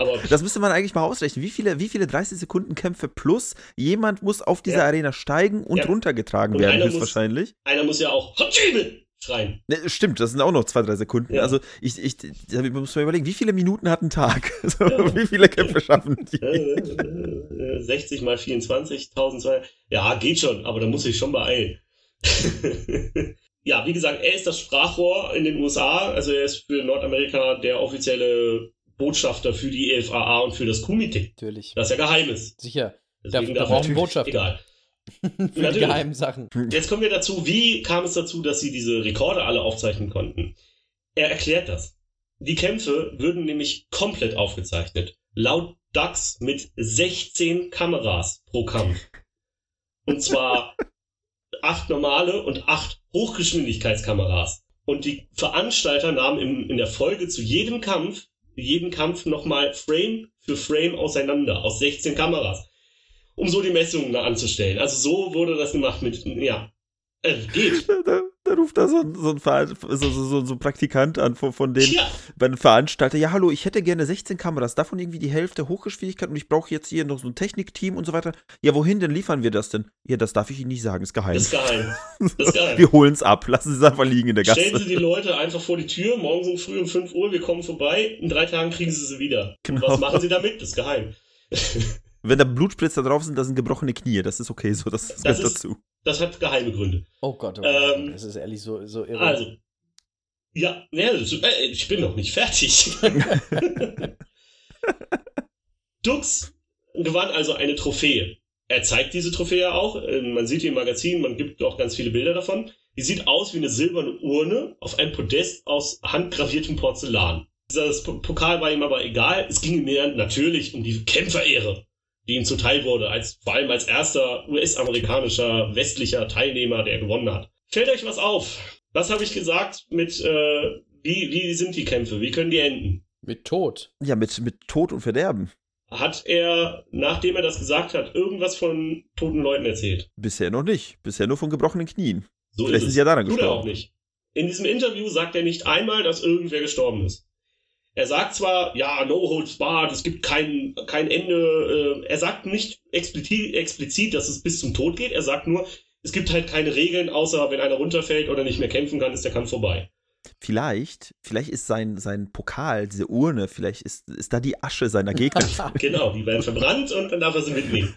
Aber Das müsste man eigentlich mal ausrechnen. Wie viele, wie viele 30-Sekunden-Kämpfe plus jemand muss auf dieser Ja. Arena steigen und Ja. runtergetragen Und werden, einer muss- höchstwahrscheinlich. einer muss ja auch Hajime schreien. Ne, stimmt, das sind auch noch zwei, drei Sekunden. Ja. Also ich, ich, da muss man überlegen, wie viele Minuten hat ein Tag? *laughs* Also. Wie viele Kämpfe schaffen die? Äh, äh, 60 mal 24, 1200. Ja, geht schon, aber da muss ich schon beeilen. *laughs* ja, wie gesagt, er ist das Sprachrohr in den USA. Also er ist für Nordamerika der offizielle Botschafter für die EFAA und für das Komitee. Natürlich. Das ja geheim ist. Sicher. Deswegen Da- brauchen er- Botschafter. Egal. *laughs* Für die geheimen Sachen. Jetzt kommen wir dazu, wie kam es dazu, dass sie diese Rekorde alle aufzeichnen konnten? Er erklärt das. Die Kämpfe würden nämlich komplett aufgezeichnet. Laut DAX mit 16 Kameras pro Kampf. Und zwar *laughs* acht normale und acht Hochgeschwindigkeitskameras. Und die Veranstalter nahmen im, in der Folge zu jedem Kampf, jeden Kampf nochmal Frame für Frame auseinander aus 16 Kameras. Um so die Messungen anzustellen. Also so wurde das gemacht mit, ja, äh, geht. *laughs* Da, ruft da so ein, so ein, so, so, so, so ein Praktikant an von, von den Ja, bei Veranstalter. Ja, hallo, ich hätte gerne 16 Kameras, davon irgendwie die Hälfte Hochgeschwindigkeit und ich brauche jetzt hier noch so ein Technikteam und so weiter. Ja, wohin denn liefern wir das denn? Ja, das darf ich Ihnen nicht sagen, ist geheim. ist geheim. *laughs* Ist geheim. wir holen es ab, lassen Sie es einfach liegen in der Stellen Sie Gasse. die Leute einfach vor die Tür, morgens um früh um 5 Uhr, wir kommen vorbei, in drei Tagen kriegen Sie sie wieder. Und Genau. was machen Sie damit? Das ist geheim. *laughs* Wenn da Blutspritzer drauf sind, da sind gebrochene Knie, das ist okay, so das, das gehört ist- dazu. Das hat geheime Gründe. Oh Gott, oh Gott. Ähm, das ist ehrlich so, so irre. Also, ja, äh, ich bin noch nicht fertig. *laughs* Dux gewann also eine Trophäe. Er zeigt diese Trophäe auch. äh, Man sieht die im Magazin, man gibt auch ganz viele Bilder davon. Die sieht aus wie eine silberne Urne auf einem Podest aus handgraviertem Porzellan. Das Pokal war ihm aber egal. Es ging ihm mehr natürlich um die Kämpferehre, die ihm zuteil wurde, als, vor allem als erster US-amerikanischer westlicher Teilnehmer, der gewonnen hat. Fällt euch was auf? Was habe ich gesagt mit, äh, wie, wie sind die Kämpfe? Wie können die enden? Mit Tod. Ja, mit, mit Tod und Verderben. Hat er, nachdem er das gesagt hat, irgendwas von toten Leuten erzählt? Bisher noch nicht. Bisher nur von gebrochenen Knien. So Vielleicht ist ist es. ja daran Tut er auch gestorben. nicht. In diesem Interview sagt er nicht einmal, dass irgendwer gestorben ist. Er sagt zwar, ja, no holds barred, es gibt kein, kein Ende. Äh, er sagt nicht explizit, explizit, dass es bis zum Tod geht. Er sagt nur, es gibt halt keine Regeln, außer wenn einer runterfällt oder nicht mehr kämpfen kann, ist der Kampf vorbei. Vielleicht, vielleicht ist sein, sein Pokal, diese Urne, vielleicht ist, ist da die Asche seiner Gegner. *laughs* *laughs* Genau, die werden verbrannt und dann darf er sie mitnehmen.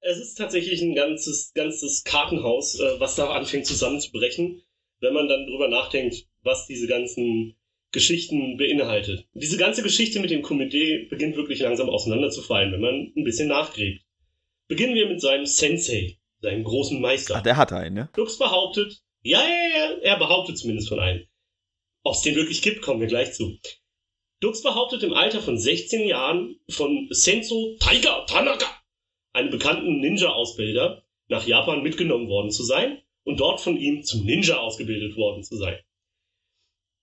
es ist tatsächlich ein ganzes, ganzes Kartenhaus, äh, was da anfängt zusammenzubrechen, wenn man dann drüber nachdenkt, was diese ganzen Geschichten beinhaltet. Diese ganze Geschichte mit dem Komitee beginnt wirklich langsam auseinanderzufallen, wenn man ein bisschen nachgräbt. Beginnen wir mit seinem Sensei, seinem großen Meister. Ach, der hat einen, ne? Lux behauptet, ja, ja, ja, er behauptet zumindest von einem. Ob es den wirklich gibt, kommen wir gleich zu. Dux behauptet im Alter von 16 Jahren von Senso Taiga Tanaka, einem bekannten Ninja-Ausbilder, nach Japan mitgenommen worden zu sein und dort von ihm zum Ninja ausgebildet worden zu sein.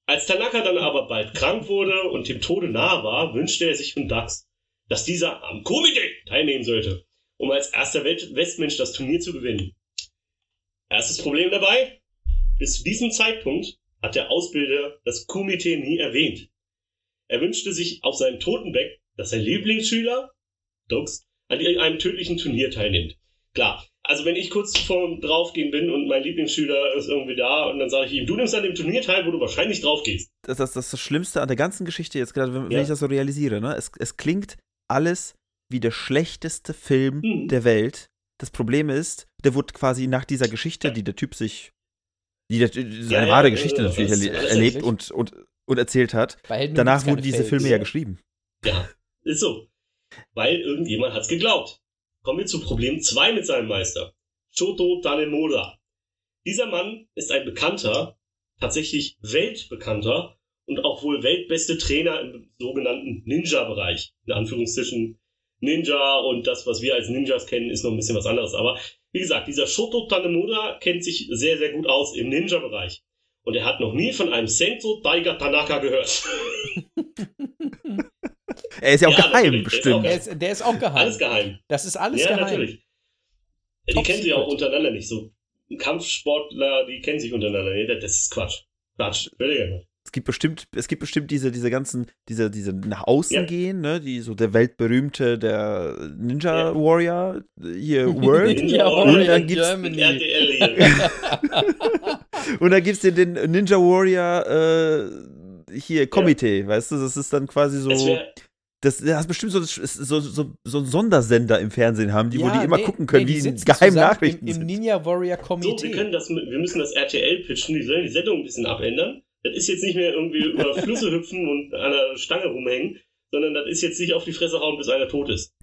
Als Tanaka dann aber bald krank wurde und dem Tode nahe war, wünschte er sich von Dux, dass dieser am Komitee teilnehmen sollte, um als erster Westmensch das Turnier zu gewinnen. Erstes Problem dabei, bis zu diesem Zeitpunkt hat der Ausbilder das Komitee nie erwähnt. Er wünschte sich auf seinem Totenbett, dass sein Lieblingsschüler, Dux, an einem tödlichen Turnier teilnimmt. Klar, also wenn ich kurz vor draufgehen bin und mein Lieblingsschüler ist irgendwie da und dann sage ich ihm, du nimmst an dem Turnier teil, wo du wahrscheinlich drauf gehst. Das, das, das ist das Schlimmste an der ganzen Geschichte jetzt gerade, wenn, wenn Ja. ich das so realisiere, ne? Es, es klingt alles wie der schlechteste Film Hm. der Welt. Das Problem ist, der wurde quasi nach dieser Geschichte, die der Typ sich, die der, seine Ja, ja, wahre Geschichte natürlich erle erlebt und, und, und erzählt hat. Danach wurden diese. Filme ja geschrieben. Ja, ist so. Weil irgendjemand hat's geglaubt. Kommen wir zu Problem 2 mit seinem Meister. Shoto Tanemura. Dieser Mann ist ein bekannter, tatsächlich weltbekannter und auch wohl weltbeste Trainer im sogenannten Ninja-Bereich. In Anführungszeichen Ninja und das, was wir als Ninjas kennen, ist noch ein bisschen was anderes. Aber wie gesagt, dieser Shoto Tanemura kennt sich sehr, sehr gut aus im Ninja-Bereich. Und er hat noch nie von einem Senso Daiga Tanaka gehört. *laughs* Er ist ja auch Ja, geheim, natürlich, der ist auch bestimmt. Der ist, der ist auch geheim. Alles geheim. Das ist alles ja, geheim. natürlich. Die Top kennen sich auch untereinander nicht so. Kampfsportler, die kennen sich untereinander. Nee, das ist Quatsch. Quatsch. Es gibt bestimmt, es gibt bestimmt diese, diese ganzen, diese, diese nach außen Ja. gehen, ne, die so der weltberühmte, der Ninja Ja. Warrior, hier *laughs* World. Ninja und Warrior dann in gibt's, Germany. *laughs* RTL hier. *laughs* und dann gibt's den, den Ninja Warrior, äh, hier, Komitee, weißt du, das ist dann quasi so, Es wär, das, das ist bestimmt so, so, so, so ein Sondersender im Fernsehen haben, die, wo Ja, die immer nee, gucken können, nee, die geheime zusammen Nachrichten im, im. Ninja Warrior so, Komitee. wir können das, wir müssen das RTL pitchen, die sollen die Sendung ein bisschen abändern. Das ist jetzt nicht mehr irgendwie über *laughs* Flüsse hüpfen und an einer Stange rumhängen, sondern das ist jetzt nicht auf die Fresse hauen, bis einer tot ist.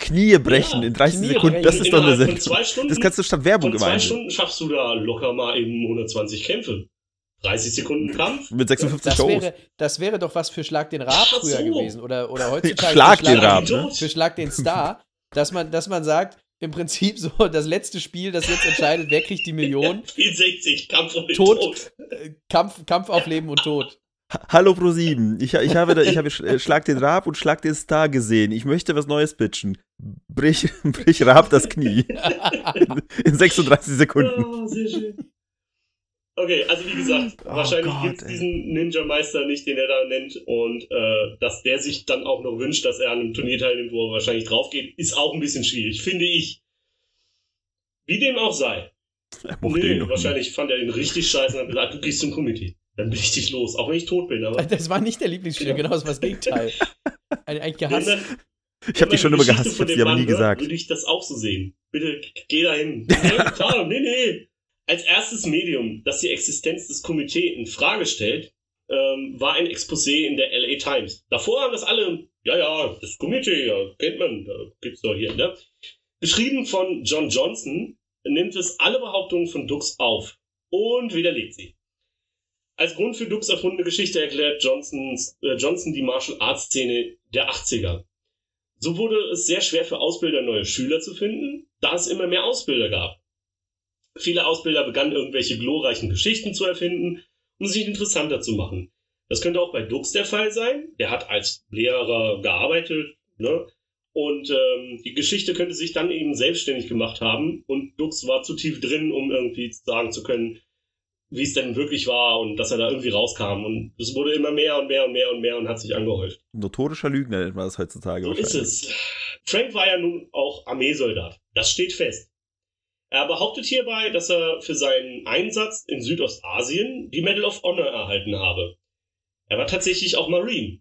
Knie brechen Ja, in 30 Knie Sekunden, das brechen ist doch eine Sendung. zwei Stunden, Das kannst du statt Werbung von zwei gemeint. Stunden schaffst du da locker mal eben 120 Kämpfe. 30 Sekunden Kampf. Mit 56 Das wäre, das wäre doch was für Schlag den Rab Ach früher so. gewesen. Oder, oder heutzutage *laughs* Schlag für den Schlag, Rab, ne? Tot. für Schlag den Star, dass man, dass man sagt, im Prinzip so *laughs* das letzte Spiel, das jetzt entscheidet, wer kriegt die Million. *laughs* Spiel 60, Kampf um den Tot. Tod. Äh, Kampf, Kampf auf Leben und Tod. Ha- Hallo Pro7, ich, ich habe, da, ich habe Sch- äh, Schlag den Rab und Schlag den Star gesehen. Ich möchte was Neues pitchen. Brich, brich Rab das Knie. In 36 Sekunden. Ah, sehr schön. Okay, also wie gesagt, Oh wahrscheinlich gibt es diesen Ninja-Meister nicht, den er da nennt. Und äh, dass der sich dann auch noch wünscht, dass er an einem Turnier teilnimmt, wo er wahrscheinlich drauf geht, ist auch ein bisschen schwierig, finde ich. Wie dem auch sei. Er Nee, nie. wahrscheinlich fand er ihn richtig scheiße und hat gesagt, du gehst zum Komitee. Dann bin ich dich los. Auch wenn ich tot bin, aber. Das war nicht der Lieblingsspieler, genau das war das Gegenteil. *laughs* Ein- Eigentlich gehasst. Ich habe die schon immer gehasst, ich habe sie aber nie gesagt. Würde ich das auch so sehen. Bitte geh dahin. Nee, *laughs* klar, nee, nee. Als erstes Medium, das die Existenz des Komitees in Frage stellt, ähm, war ein Exposé in der LA Times. Davor haben das alle, ja, ja, das Komitee, ja, kennt man, da gibt's doch hier, ne? Geschrieben von John Johnson nimmt es alle Behauptungen von Dux auf und widerlegt sie. Als Grund für Dux erfundene Geschichte erklärt Johnsons, äh, Johnson die Martial Arts Szene der 80er. So wurde es sehr schwer für Ausbilder neue Schüler zu finden, da es immer mehr Ausbilder gab. Viele Ausbilder begannen irgendwelche glorreichen Geschichten zu erfinden, um sich interessanter zu machen. Das könnte auch bei Dux der Fall sein. Der hat als Lehrer gearbeitet, ne? Und ähm, die Geschichte könnte sich dann eben selbstständig gemacht haben und Dux war zu tief drin, um irgendwie sagen zu können, wie es denn wirklich war und dass er da irgendwie rauskam. Und es wurde immer mehr und mehr und mehr und mehr und hat sich angehäuft. Notorischer Lügner nennt man das heutzutage So ist es. Frank war ja nun auch Armeesoldat. Das steht fest. Er behauptet hierbei, dass er für seinen Einsatz in Südostasien die Medal of Honor erhalten habe. Er war tatsächlich auch Marine.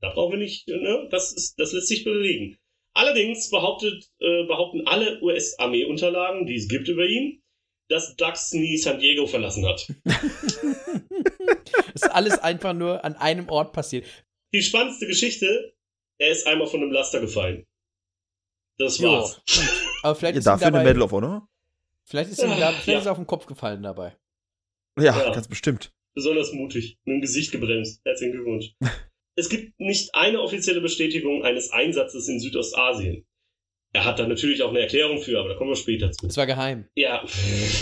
Da brauchen wir nicht, ne? Das, ist, das lässt sich belegen. Allerdings behauptet, äh, behaupten alle US-Armeeunterlagen, die es gibt über ihn, dass Dux nie San Diego verlassen hat. *laughs* ist alles einfach nur an einem Ort passiert. Die spannendste Geschichte, er ist einmal von einem Laster gefallen. Das war's. Aber vielleicht Ja, ist dafür eine dabei, Medal of Honor? Vielleicht ist ihm da, Ah, vielleicht ja. ist auf den Kopf gefallen dabei. Ja, Ja. ganz bestimmt. besonders mutig, mit dem Gesicht gebremst. Herzlichen Glückwunsch. *laughs* es gibt nicht eine offizielle Bestätigung eines Einsatzes in Südostasien. Er hat da natürlich auch eine Erklärung für, aber da kommen wir später zu. Das war geheim. Ja,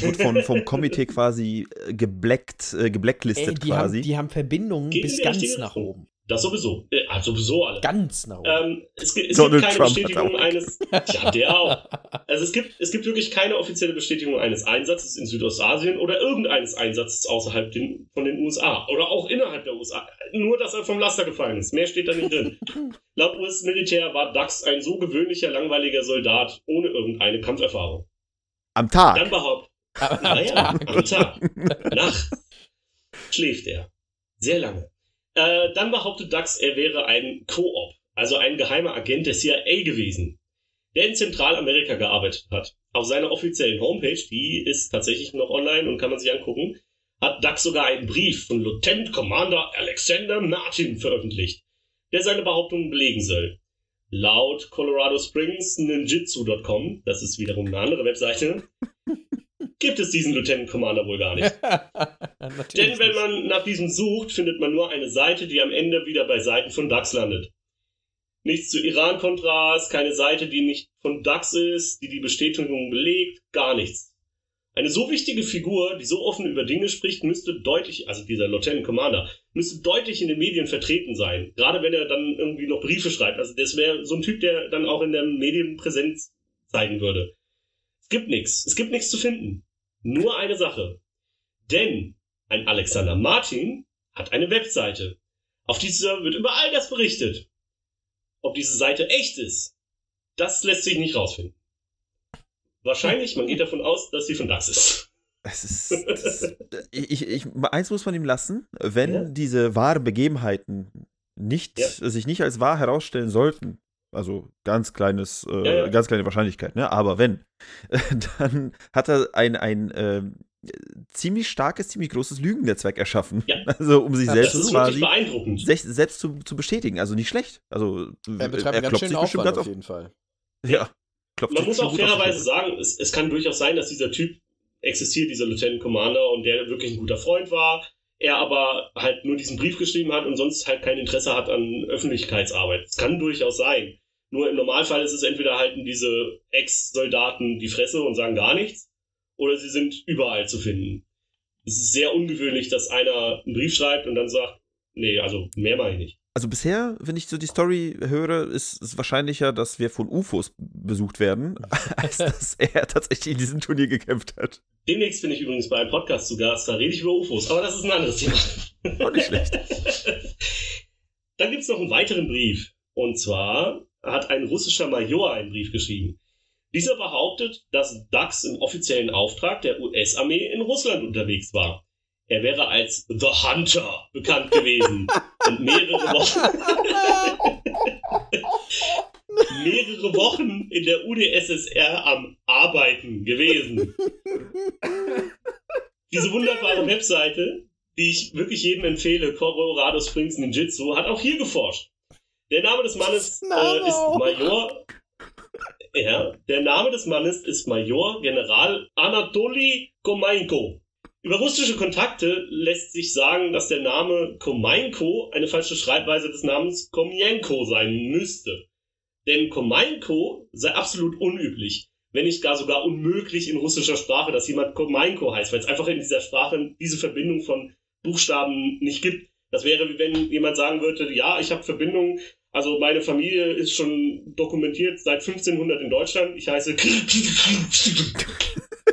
Wird von, vom *laughs* Komitee quasi äh, geblackt, äh, geblacklistet Ey, die, quasi. haben, die haben Verbindungen Geht bis ganz nach oben. Das sowieso. Äh, ah, sowieso alle. Ganz nach oben. Ähm, es gibt, es gibt keine Trump Bestätigung eines. Ja, der auch. Also es gibt, es gibt wirklich keine offizielle Bestätigung eines Einsatzes in Südostasien oder irgendeines Einsatzes außerhalb den, von den USA oder auch innerhalb der USA. Nur, dass er vom Laster gefallen ist. Mehr steht da nicht drin. *laughs* Laut US-Militär war Dux ein so gewöhnlicher, langweiliger Soldat ohne irgendeine Kampferfahrung. Am Tag. Dann behauptet, naja, am Tag, nachts schläft er. Sehr lange. Äh, dann behauptet Dux, er wäre ein Co-op, also ein geheimer Agent der CIA gewesen, der in Zentralamerika gearbeitet hat. Auf seiner offiziellen Homepage, die ist tatsächlich noch online und kann man sich angucken, hat Dux sogar einen Brief von Lieutenant Commander Alexander Martin veröffentlicht, der seine Behauptungen belegen soll. Laut Colorado Springs Ninjitsu.com, das ist wiederum eine andere Webseite, *laughs* gibt es diesen Lieutenant Commander wohl gar nicht. *laughs* Denn wenn man nach diesem sucht, findet man nur eine Seite, die am Ende wieder bei Seiten von DAX landet. Nichts zu Iran-Kontras, keine Seite, die nicht von DAX ist, die die Bestätigung belegt, gar nichts. Eine so wichtige Figur, die so offen über Dinge spricht, müsste deutlich, also dieser Lieutenant Commander, müsste deutlich in den Medien vertreten sein. Gerade wenn er dann irgendwie noch Briefe schreibt. Also das wäre so ein Typ, der dann auch in der Medienpräsenz zeigen würde. Es gibt nichts. Es gibt nichts zu finden. Nur eine Sache. Denn ein Alexander Martin hat eine Webseite. Auf dieser wird über all das berichtet. Ob diese Seite echt ist, das lässt sich nicht rausfinden. Wahrscheinlich, man geht davon aus, dass sie von DAX ist. Es ist, das, ich, ich, eins muss man ihm lassen, wenn Ja. diese wahren Begebenheiten nicht, Ja. sich nicht als wahr herausstellen sollten, also ganz kleines, äh, Ja, ja. ganz kleine Wahrscheinlichkeit, ne? aber wenn, *laughs* dann hat er ein, ein ähm, ziemlich starkes, ziemlich großes Lügennetzwerk erschaffen. Ja. *laughs* Also um sich Ja, selbst Das ist quasi selbst zu, zu bestätigen. Also nicht schlecht. Also er betreibt einen ganz bestimmt Aufwand ganz auf auf. jeden Fall. Ja. Klopft Man muss auch fairerweise sagen, es, es kann durchaus sein, dass dieser Typ existiert, dieser Lieutenant Commander, und der wirklich ein guter Freund war, er aber halt nur diesen Brief geschrieben hat und sonst halt kein Interesse hat an Öffentlichkeitsarbeit. Es kann durchaus sein. Nur im Normalfall ist es entweder halten diese Ex-Soldaten die Fresse und sagen gar nichts, oder sie sind überall zu finden. Es ist sehr ungewöhnlich, dass einer einen Brief schreibt und dann sagt, nee, also mehr mache ich nicht. Also bisher, wenn ich so die Story höre, ist es wahrscheinlicher, dass wir von UFOs besucht werden, *laughs* als dass er tatsächlich in diesem Turnier gekämpft hat. Demnächst bin ich übrigens bei einem Podcast zu Gast, da rede ich über UFOs, aber das ist ein anderes Thema. *laughs* Auch nicht schlecht. *laughs* Dann gibt es noch einen weiteren Brief. Und zwar hat ein russischer Major einen Brief geschrieben. Dieser behauptet, dass Dax im offiziellen Auftrag der US-Armee in Russland unterwegs war. Er wäre als The Hunter bekannt gewesen und mehrere Wochen, *laughs* mehrere Wochen in der UdSSR am Arbeiten gewesen. Diese wunderbare Webseite, die ich wirklich jedem empfehle, Colorado Springs Ninjitsu, hat auch hier geforscht. Der Name des Mannes äh, ist Major. Ja, der Name des Mannes ist Major General Anatoly Komainko. Über russische Kontakte lässt sich sagen, dass der Name Komainko eine falsche Schreibweise des Namens Komienko sein müsste. Denn Komainko sei absolut unüblich, wenn nicht gar sogar unmöglich in russischer Sprache, dass jemand Komainko heißt, weil es einfach in dieser Sprache diese Verbindung von Buchstaben nicht gibt. Das wäre wie wenn jemand sagen würde, ja, ich habe Verbindungen, also meine Familie ist schon dokumentiert seit 1500 in Deutschland, ich heiße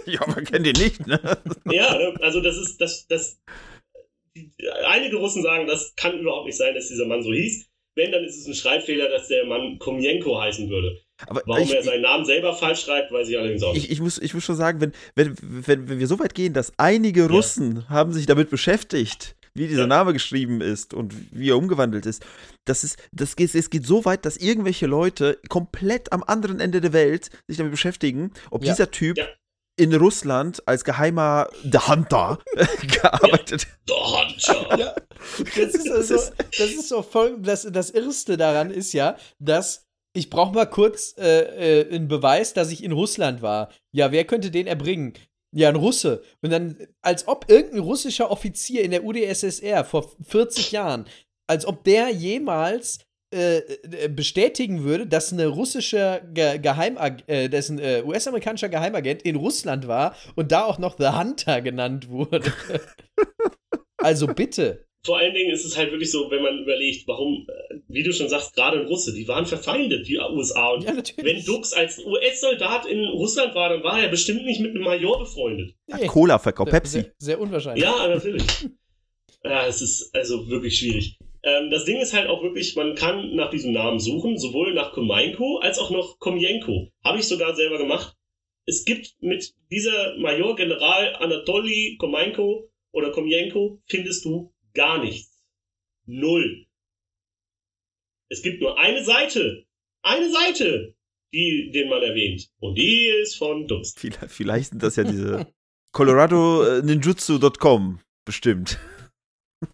*laughs* ja, man kennt ihn nicht, ne? *laughs* Ja, ne, also das ist, das, das, einige Russen sagen, das kann überhaupt nicht sein, dass dieser Mann so hieß. Wenn, dann ist es ein Schreibfehler, dass der Mann Komienko heißen würde. Aber Warum ich, er seinen Namen selber falsch schreibt, weiß ich allerdings auch nicht. ich, ich, muss, ich muss schon sagen, wenn, wenn, wenn, wenn wir so weit gehen, dass einige Russen haben sich damit beschäftigt, wie dieser Ja. Name geschrieben ist und wie er umgewandelt ist, das ist, das geht, es geht so weit, dass irgendwelche Leute komplett am anderen Ende der Welt sich damit beschäftigen, ob Ja. dieser Typ Ja. In Russland als geheimer The Hunter *laughs* gearbeitet The Hunter. Ja, das ist, also, das ist so voll, das, das Irrste daran ist ja, dass ich brauche mal kurz äh, äh, einen Beweis, dass ich in Russland war. Ja, wer könnte den erbringen? Ja, ein Russe. Und dann, als ob irgendein russischer Offizier in der UdSSR vor 40 Jahren, als ob der jemals äh, äh, bestätigen würde, dass eine russische Ge Geheimag äh, dass ein äh, US-amerikanischer Geheimagent in Russland war und da auch noch The Hunter genannt wurde. *laughs* also bitte. Vor allen Dingen ist es halt wirklich so, wenn man überlegt, warum, äh, wie du schon sagst, gerade in Russe, die waren verfeindet, die USA. Und Ja, wenn Dux als US-Soldat in Russland war, dann war er bestimmt nicht mit einem Major befreundet. Nee. Cola verkauft, Pepsi. Sehr, sehr unwahrscheinlich. Ja, natürlich. ja, es ist also wirklich schwierig. Ähm, das Ding ist halt auch wirklich, man kann nach diesem Namen suchen, sowohl nach Komainko als auch nach Komienko. Habe ich sogar selber gemacht. Es gibt mit dieser Major General Anatoly Komainko oder Komienko findest du gar nichts. Null. Es gibt nur eine Seite. Eine Seite, die den man erwähnt. Und die ist von Dux. Vielleicht, sind das ja diese *laughs* coloradoninjutsu.com bestimmt.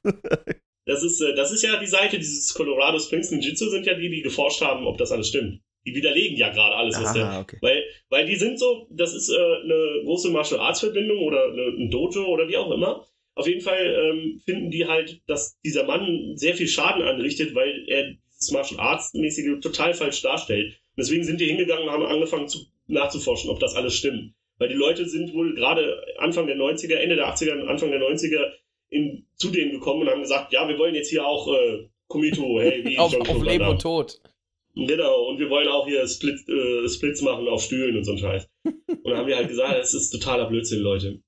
*laughs* Das ist, äh, das ist ja die Seite dieses Colorado Springs Ninjitsu, sind ja die, die geforscht haben, ob das alles stimmt. Die widerlegen ja gerade alles, was der. Okay. Weil, weil die sind so, das ist äh, eine große Martial Arts Verbindung oder eine, ein Dojo oder wie auch immer. Auf jeden Fall ähm, finden die halt, dass dieser Mann sehr viel Schaden anrichtet, weil er dieses Martial Arts mäßige total falsch darstellt. Deswegen sind die hingegangen und haben angefangen zu, nachzuforschen, ob das alles stimmt. Weil die Leute sind wohl gerade Anfang der 90er, Ende der 80er und Anfang der 90er in, zu denen gekommen und haben gesagt, ja, wir wollen jetzt hier auch äh, Kumito, hey, wie *laughs* auf, auf Leben und Tod. Genau, und wir wollen auch hier Split, äh, Splits machen auf Stühlen und so ein Scheiß. Und dann haben wir halt gesagt, das ist totaler Blödsinn, Leute.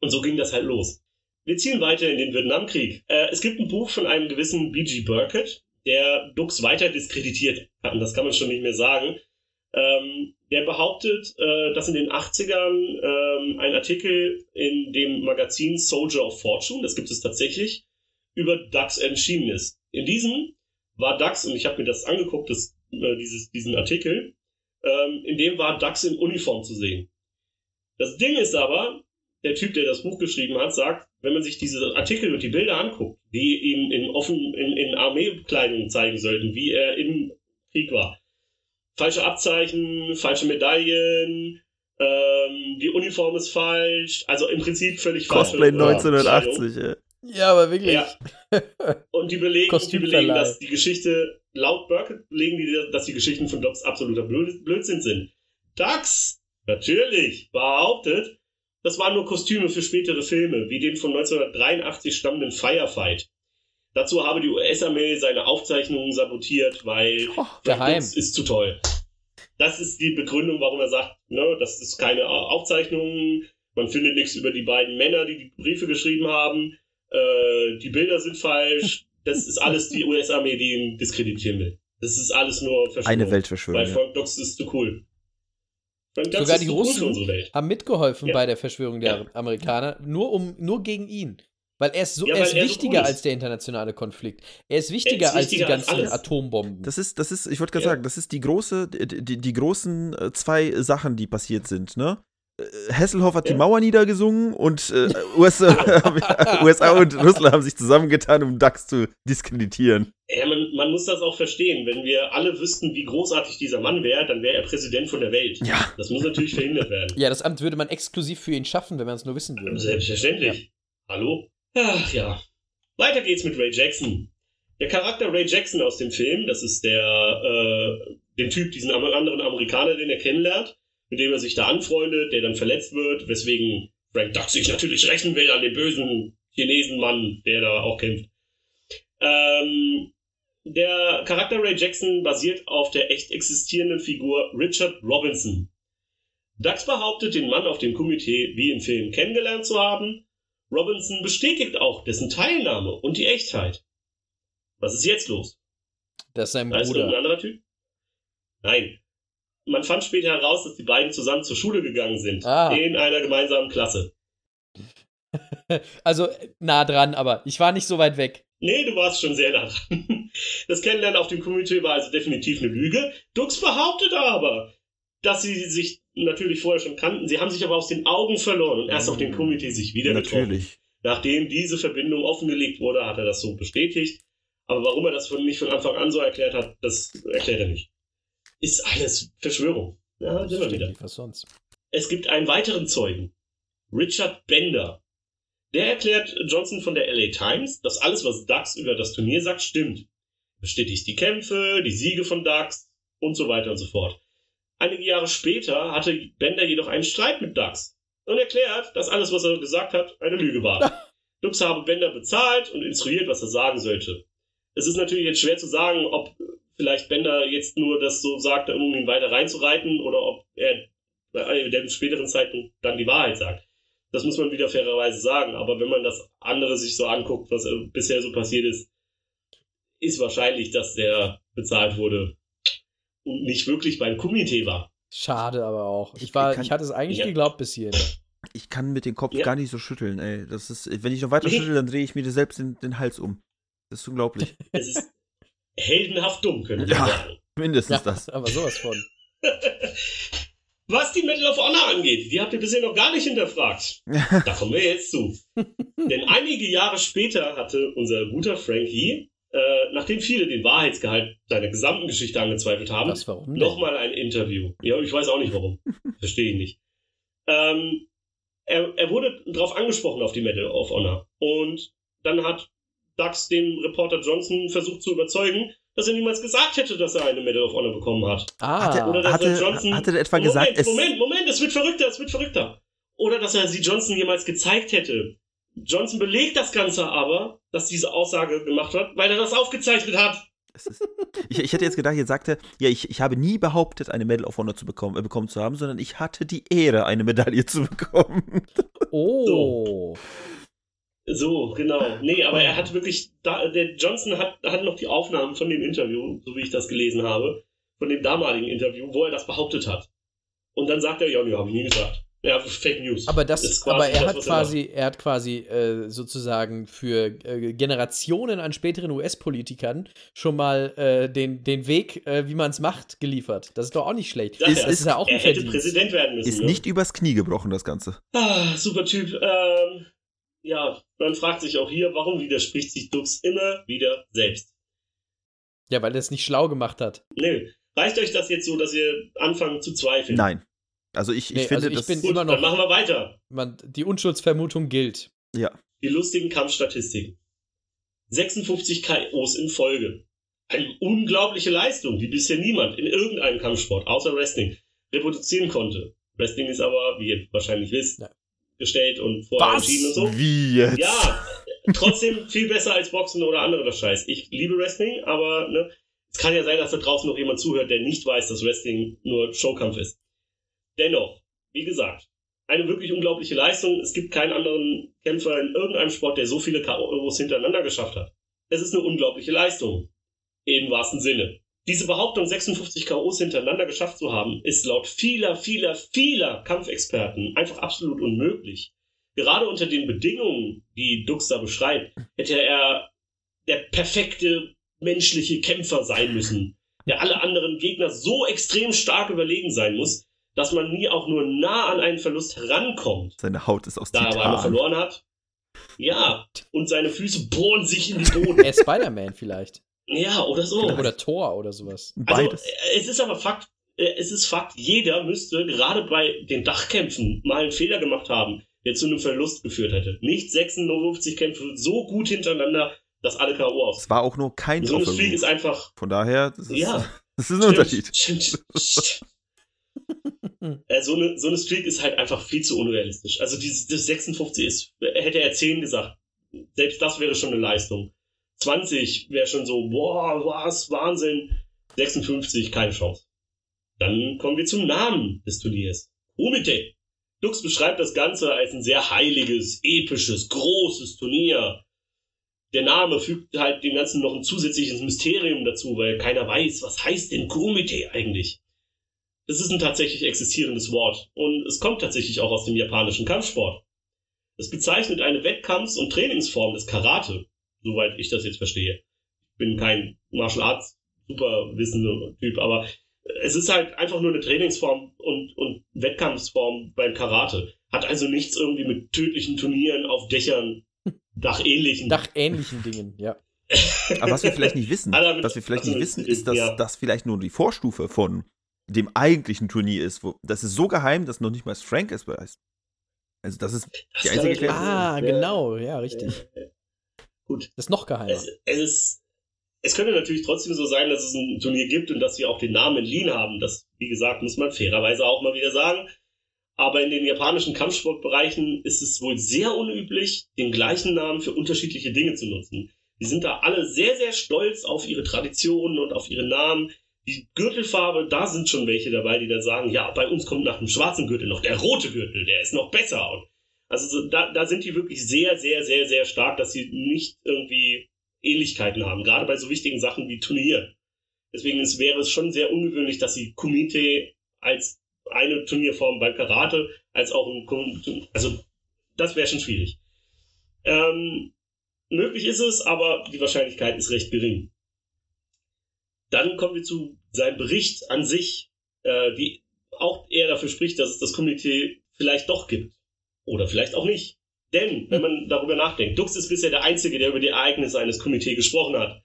Und so ging das halt los. Wir ziehen weiter in den Vietnamkrieg. Äh, es gibt ein Buch von einem gewissen B.G. Burkett, der Dux weiter diskreditiert hat, und das kann man schon nicht mehr sagen. Ähm, der behauptet, äh, dass in den 80ern ähm, ein Artikel in dem Magazin Soldier of Fortune, das gibt es tatsächlich, über Dux erschienen ist. In diesem war Dax, und ich habe mir das angeguckt, das, äh, dieses, diesen Artikel, ähm, in dem war Dax in Uniform zu sehen. Das Ding ist aber, der Typ, der das Buch geschrieben hat, sagt, wenn man sich diese Artikel und die Bilder anguckt, die ihm in offen, in, in Armeekleidung zeigen sollten, wie er im Krieg war, falsche Abzeichen, falsche Medaillen, ähm, die Uniform ist falsch. Also im Prinzip völlig falsch. Cosplay 1980, ey. Ja, aber wirklich. Ja. *laughs* Und die belegen, die belegen, dass die Geschichte, laut Burkett belegen die, dass die Geschichten von Docs absoluter Blöd- Blödsinn sind. Dax, natürlich, behauptet, das waren nur Kostüme für spätere Filme, wie den von 1983 stammenden Firefight. Dazu habe die US-Armee seine Aufzeichnungen sabotiert, weil Oh, geheim. das ist zu toll. Das ist die Begründung, warum er sagt, ne, das ist keine Aufzeichnung, man findet nichts über die beiden Männer, die die Briefe geschrieben haben, äh, die Bilder sind falsch, *laughs* das ist alles die US-Armee, die ihn diskreditieren will. Das ist alles nur Verschwörung. Eine Weil Weltverschwörung. Ja. Frank Dux ist zu cool. Sogar die cool Russen haben mitgeholfen Ja. bei der Verschwörung der Ja. Amerikaner, nur um nur gegen ihn. Weil er ist, so, Ja, er ist er so wichtiger cool ist. als der internationale Konflikt. Er ist wichtiger ist als die wichtiger als ganzen alles. Atombomben. Das ist, das ist, ich wollte gerade Ja. sagen, das ist die große, die, die, die großen äh, zwei Sachen, die passiert sind, ne? Äh, Hasselhoff hat die Ja. Mauer niedergesungen und äh, *laughs* USA, USA *laughs* und Russland haben sich zusammengetan, um DAX zu diskreditieren. Ja, man, man muss das auch verstehen. Wenn wir alle wüssten, wie großartig dieser Mann wäre, dann wäre er Präsident von der Welt. Ja. Das muss natürlich verhindert werden. ja, das Amt würde man exklusiv für ihn schaffen, wenn man es nur wissen würde. Selbstverständlich. Hallo? Ach ja. Weiter geht's mit Ray Jackson. Der Charakter Ray Jackson aus dem Film, das ist der, äh, den Typ, diesen anderen Amerikaner, den er kennenlernt, mit dem er sich da anfreundet, der dann verletzt wird, weswegen Frank Duck sich natürlich rächen will an den bösen Chinesenmann, der da auch kämpft. Ähm, der Charakter Ray Jackson basiert auf der echt existierenden Figur Richard Robinson. Dax behauptet, den Mann auf dem Komitee wie im Film kennengelernt zu haben. Robinson bestätigt auch dessen Teilnahme und die Echtheit. Was ist jetzt los? Das ist sein Da ist irgendein Bruder. anderer Typ? Nein. Man fand später heraus, dass die beiden zusammen zur Schule gegangen sind. Ah. In einer gemeinsamen Klasse. *laughs* Also nah dran, aber ich war nicht so weit weg. Nee, du warst schon sehr nah dran. *laughs* Das Kennenlernen auf dem Komitee war also definitiv eine Lüge. Dux behauptet aber, dass sie sich natürlich vorher schon kannten. Sie haben sich aber aus den Augen verloren und erst auf dem Komitee sich wieder getroffen. Natürlich. Nachdem diese Verbindung offengelegt wurde, hat er das so bestätigt. Aber warum er das von, nicht von Anfang an so erklärt hat, das erklärt er nicht. Ist alles Verschwörung. Ja, sind wir wieder. Was sonst? Es gibt einen weiteren Zeugen. Richard Bender. Der erklärt Johnson von der LA Times, dass alles, was Dax über das Turnier sagt, stimmt. Bestätigt die Kämpfe, die Siege von Dax und so weiter und so fort. Einige Jahre später hatte Bender jedoch einen Streit mit Dax und erklärt, dass alles, was er gesagt hat, eine Lüge war. *laughs* Dux habe Bender bezahlt und instruiert, was er sagen sollte. Es ist natürlich jetzt schwer zu sagen, ob vielleicht Bender jetzt nur das so sagt, um ihn weiter reinzureiten, oder ob er bei einem späteren Zeitpunkt dann die Wahrheit sagt. Das muss man wieder fairerweise sagen, aber wenn man das andere sich so anguckt, was bisher so passiert ist, ist wahrscheinlich, dass der bezahlt wurde nicht wirklich beim Komitee war. Schade aber auch. Ich, Ich war, kann- ich hatte es eigentlich Ja. geglaubt bis hierhin. Ich kann mit dem Kopf Ja. gar nicht so schütteln, ey. Das ist, wenn ich noch weiter Nee. schüttel, dann drehe ich mir selbst den, den Hals um. Das ist unglaublich. *laughs* Es ist heldenhaft dumm, könnte man Ja. sagen. Mindestens Ja, das. *laughs* aber sowas von. *laughs* Was die Medal of Honor angeht, die habt ihr bisher noch gar nicht hinterfragt. Da kommen wir jetzt zu. Denn einige Jahre später hatte unser guter Frankie, äh, nachdem viele den Wahrheitsgehalt seiner gesamten Geschichte angezweifelt haben, nochmal ein Interview. Ja, ich weiß auch nicht warum. *laughs* Verstehe ich nicht. Ähm, er, er wurde darauf angesprochen auf die Medal of Honor. Und dann hat Dax den Reporter Johnson versucht zu überzeugen, dass er niemals gesagt hätte, dass er eine Medal of Honor bekommen hat. Ah, Hat er- Oder dass Hatte- er Johnson. hatte er etwa Moment, gesagt, es- Moment, Moment, es wird verrückter, es wird verrückter. Oder dass er sie Johnson jemals gezeigt hätte. Johnson belegt das Ganze aber, dass diese Aussage gemacht hat, weil er das aufgezeichnet hat. Ist, ich, ich hätte jetzt gedacht, jetzt sagt er, ja, ich, ich habe nie behauptet, eine Medal of Honor zu bekommen, äh, bekommen zu haben, sondern ich hatte die Ehre, eine Medaille zu bekommen. *laughs* oh. So, genau. Nee, aber er hat wirklich, da, der Johnson hat, hat noch die Aufnahmen von dem Interview, so wie ich das gelesen habe, von dem damaligen Interview, wo er das behauptet hat. Und dann sagt er, ja, nee, habe ich nie gesagt. Ja, Fake News. Aber das, ist quasi aber er das, hat quasi, er hat quasi äh, sozusagen für äh, Generationen an späteren US-Politikern schon mal äh, den, den Weg, äh, wie man es macht, geliefert. Das ist doch auch nicht schlecht. macht. ist- Ja, das ist ja auch ein er hätte Verdienst. Präsident werden müssen. Ist ne? nicht übers Knie gebrochen, das Ganze. Ah, super Typ. Ähm, ja, man fragt sich auch hier, warum widerspricht sich Dux immer wieder selbst? Ja, weil er es nicht schlau gemacht hat. Nö. Reicht euch das jetzt so, dass ihr anfangt zu zweifeln? Nein. Also ich, ich Nee, finde also ich das. bin- Gut, immer noch- dann machen wir weiter. Man, die Unschuldsvermutung gilt. Die lustigen Kampfstatistiken. 56 KOs in Folge. Eine unglaubliche Leistung, die bisher niemand in irgendeinem Kampfsport, außer Wrestling, reproduzieren konnte. Wrestling ist aber, wie ihr wahrscheinlich wisst, Ja. gestellt und vorher Was? entschieden und so. Wie jetzt? Ja, trotzdem viel besser als Boxen oder anderer Scheiß. Ich liebe Wrestling, aber ne, es kann ja sein, dass da draußen noch jemand zuhört, der nicht weiß, dass Wrestling nur Showkampf ist. Dennoch, wie gesagt, eine wirklich unglaubliche Leistung. Es gibt keinen anderen Kämpfer in irgendeinem Sport, der so viele KOs hintereinander geschafft hat. Es ist eine unglaubliche Leistung. Im wahrsten Sinne. Diese Behauptung, 56 KOs hintereinander geschafft zu haben, ist laut vieler, vieler, vieler Kampfexperten einfach absolut unmöglich. Gerade unter den Bedingungen, die Dux da beschreibt, hätte er der perfekte menschliche Kämpfer sein müssen, der alle anderen Gegner so extrem stark überlegen sein muss, dass man nie auch nur nah an einen Verlust herankommt, Seine Haut ist aus da er aber einmal Titan. verloren hat. Ja, und seine Füße bohren sich in die Boden. *laughs* Er ist Spider-Man vielleicht. Ja, oder so. Oder Thor oder sowas. Beides. Also, es ist aber Fakt, äh, es ist Fakt, jeder müsste gerade bei den Dachkämpfen mal einen Fehler gemacht haben, der zu einem Verlust geführt hätte. Nicht 56 Kämpfe so gut hintereinander, dass alle K.O. aus. es war auch nur kein So. Streak ist einfach. Von daher, das ist, Ja. *laughs* das ist ein Unterschied. Stimmt, stimmt. Äh, so, eine, so eine Streak ist halt einfach viel zu unrealistisch. Also dieses das 56 ist, hätte er 10 gesagt, selbst das wäre schon eine Leistung. 20 wäre schon so, boah, was, Wahnsinn. 56, keine Chance. Dann kommen wir zum Namen des Turniers. Kumite. Dux beschreibt das Ganze als ein sehr heiliges, episches, großes Turnier. Der Name fügt halt dem Ganzen noch ein zusätzliches Mysterium dazu, weil keiner weiß, was heißt denn Kumite eigentlich? Das ist ein tatsächlich existierendes Wort und es kommt tatsächlich auch aus dem japanischen Kampfsport. Es bezeichnet eine Wettkampfs- und Trainingsform des Karate, soweit ich das jetzt verstehe. Ich bin kein Martial Arts superwissender Typ, aber es ist halt einfach nur eine Trainingsform und, und Wettkampfsform beim Karate. Hat also nichts irgendwie mit tödlichen Turnieren auf Dächern, *laughs* Dachähnlichen. Nach ähnlichen Dingen, ja. Aber was wir vielleicht nicht wissen, *laughs* was wir vielleicht also nicht wissen, ist, dass ja. das vielleicht nur die Vorstufe von dem eigentlichen Turnier ist. Wo, das ist so geheim, dass noch nicht mal Frank es weiß. Also das ist Das die einzige Erklärung. Ah, genau, ja, richtig. Gut. Das ist noch geheimer. Es, es ist. Es könnte natürlich trotzdem so sein, dass es ein Turnier gibt und dass sie auch den Namen entliehen haben. Das, wie gesagt, muss man fairerweise auch mal wieder sagen. Aber in den japanischen Kampfsportbereichen ist es wohl sehr unüblich, den gleichen Namen für unterschiedliche Dinge zu nutzen. Die sind da alle sehr, sehr stolz auf ihre Traditionen und auf ihre Namen. Die Gürtelfarbe, da sind schon welche dabei, die dann sagen, ja, bei uns kommt nach dem schwarzen Gürtel noch der rote Gürtel, der ist noch besser. Und also so, da, da sind die wirklich sehr, sehr, sehr, sehr stark, dass sie nicht irgendwie Ähnlichkeiten haben, gerade bei so wichtigen Sachen wie Turnieren. Deswegen ist, wäre es schon sehr ungewöhnlich, dass sie Kumite als eine Turnierform beim Karate, als auch ein, Kum- also das wäre schon schwierig. Ähm, möglich ist es, aber die Wahrscheinlichkeit ist recht gering. Dann kommen wir zu seinem Bericht an sich, äh, die auch eher dafür spricht, dass es das Komitee vielleicht doch gibt. Oder vielleicht auch nicht. Denn, wenn man darüber nachdenkt, Dux ist bisher der Einzige, der über die Ereignisse eines Komitees gesprochen hat.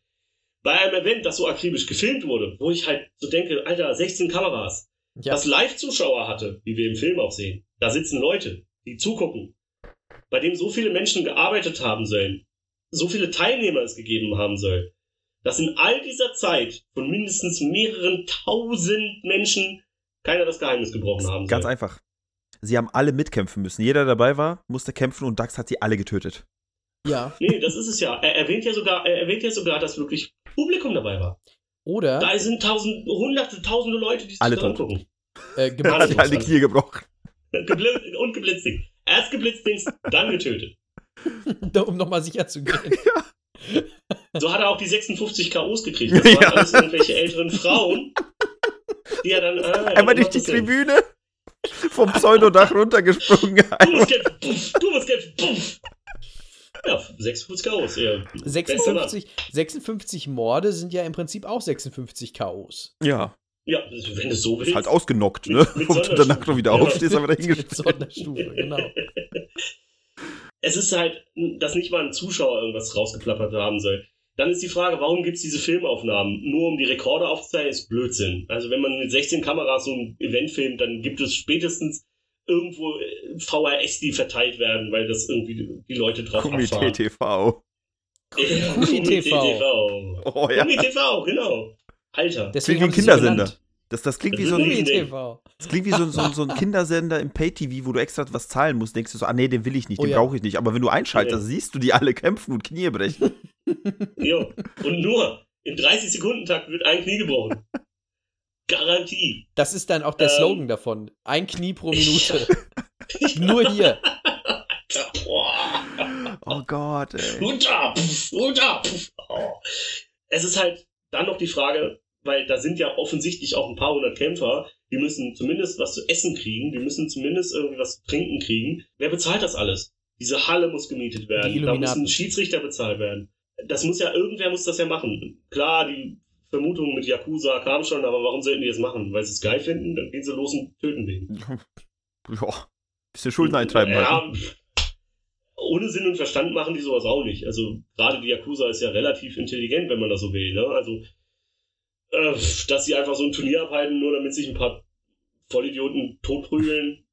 Bei einem Event, das so akribisch gefilmt wurde, wo ich halt so denke, Alter, 16 Kameras, Ja, das Live-Zuschauer hatte, wie wir im Film auch sehen. Da sitzen Leute, die zugucken, bei dem so viele Menschen gearbeitet haben sollen, so viele Teilnehmer es gegeben haben soll, dass in all dieser Zeit von mindestens mehreren tausend Menschen keiner das Geheimnis gebrochen haben Ganz soll. einfach. Sie haben alle mitkämpfen müssen. Jeder, der dabei war, musste kämpfen und Dax hat sie alle getötet. ja. Nee, das ist es ja. Er erwähnt ja sogar, er erwähnt ja sogar, dass wirklich Publikum dabei war. Oder Da sind tausend, hunderte, tausende Leute, die sich Alle tot. angucken. äh, Er hat sich alle Knie gebrochen. Gebl und geblitzdings. Erst geblitzdings, dann getötet. *laughs* um nochmal sicher zu gehen. *laughs* So hat er auch die 56 K.O.s gekriegt. Das waren *laughs* Ja. alles irgendwelche älteren Frauen, die er dann. Ah, ja, Einmal du durch die. Tribüne vom Pseudodach *laughs* runtergesprungen. Du musst kämpfen, puff, du musst kämpfen, puff. Ja, 56 K.O.s. Ja. Bester Mann. 56, 56 Morde sind ja im Prinzip auch 56 K.O.s. Ja, Ja, wenn du es so willst. ist halt ausgenockt, ne? Mit- mit Und danach noch wieder Ja. aufstehst, aber *laughs* Mit dahingestellt. Sonderstufe, genau. Es ist halt, dass nicht mal ein Zuschauer irgendwas rausgeplappert haben soll. Dann ist die Frage, warum gibt es diese Filmaufnahmen? Nur um die Rekorde aufzuzeigen, ist Blödsinn. Also wenn man mit 16 Kameras so ein Event filmt, dann gibt es spätestens irgendwo äh, VHS, die verteilt werden, weil das irgendwie die Leute drauf Komitee abfahren. TV. Komitee Komitee TV. TV. Oh ja. Komitee TV, genau. Alter. Deswegen Klingt wie ein Kindersender. Das, das klingt wie Das so ist ein, TV. das klingt wie so, so, so ein *laughs* Kindersender im Pay-TV, wo du extra was zahlen musst. Denkst du so, ah nee, den will ich nicht, Oh den ja. brauche ich nicht. Aber wenn du einschaltest, Nee. siehst du die alle kämpfen und Knie brechen. *laughs* Jo. Und nur im 30-Sekunden-Takt wird ein Knie gebrochen. *laughs* Garantie. Das ist dann auch der Ähm. Slogan davon. Ein Knie pro Minute. Nur hier. Oh Gott, ey. Hut ab, Hut ab. Oh. Es ist halt dann noch die Frage, weil da sind ja offensichtlich auch ein paar hundert Kämpfer, die müssen zumindest was zu essen kriegen, die müssen zumindest irgendwie was zu trinken kriegen. Wer bezahlt das alles? Diese Halle muss gemietet werden, da müssen Schiedsrichter bezahlt werden. Das muss ja, irgendwer muss das ja machen. Klar, die Vermutung mit Yakuza kam schon, aber warum sollten die das machen? Weil sie es geil finden, dann gehen sie los und töten wen. *laughs* Ja, bisschen Schulden eintreiben halt. Ja, ohne Sinn und Verstand machen die sowas auch nicht. Also gerade die Yakuza ist ja relativ intelligent, wenn man das so will. Ne? Also, äh, dass sie einfach so ein Turnier abhalten, nur damit sich ein paar Vollidioten totprügeln,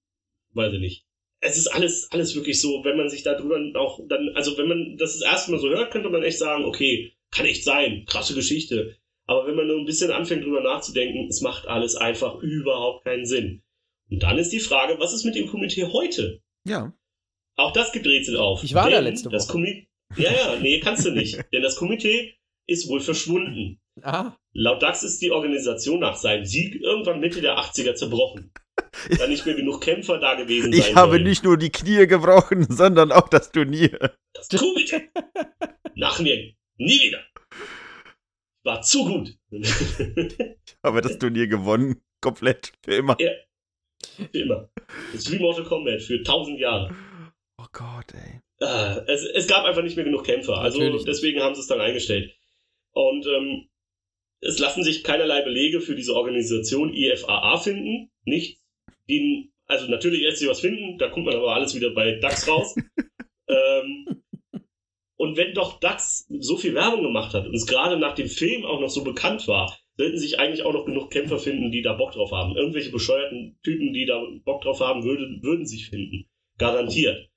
weiß ich nicht. Es ist alles, alles wirklich so, wenn man sich da drüber auch dann, also wenn man das das erste Mal so hört, könnte man echt sagen, okay, kann echt sein, krasse Geschichte. Aber wenn man nur ein bisschen anfängt drüber nachzudenken, es macht alles einfach überhaupt keinen Sinn. Und dann ist die Frage, was ist mit dem Komitee heute? Ja. Auch das gibt Rätsel auf. Ich war da letzte das Woche. Komi- Ja, ja, nee, kannst du nicht. *laughs* Denn das Komitee ist wohl verschwunden. Ah, Laut DAX ist die Organisation nach seinem Sieg irgendwann Mitte der 80er zerbrochen. Da nicht mehr genug Kämpfer da gewesen sein Ich habe sollen. nicht nur die Knie gebrochen, sondern auch das Turnier. Das Komitee. Nach mir. Nie wieder. War zu gut. Ich habe das Turnier gewonnen. Komplett. Für immer. Für immer. Das ist wie Mortal Kombat für 1000 Jahre. Oh Gott, ey. Äh, es, es gab einfach nicht mehr genug Kämpfer. Also Natürlich deswegen haben sie es dann eingestellt. Und ähm, es lassen sich keinerlei Belege für diese Organisation IFAA finden. Nichts. Die, also natürlich lässt sich was finden, da kommt man aber alles wieder bei DAX raus. *laughs* ähm, und wenn doch DAX so viel Werbung gemacht hat und es gerade nach dem Film auch noch so bekannt war, sollten sich eigentlich auch noch genug Kämpfer finden, die da Bock drauf haben. Irgendwelche bescheuerten Typen, die da Bock drauf haben, würden, würden sich finden. Garantiert.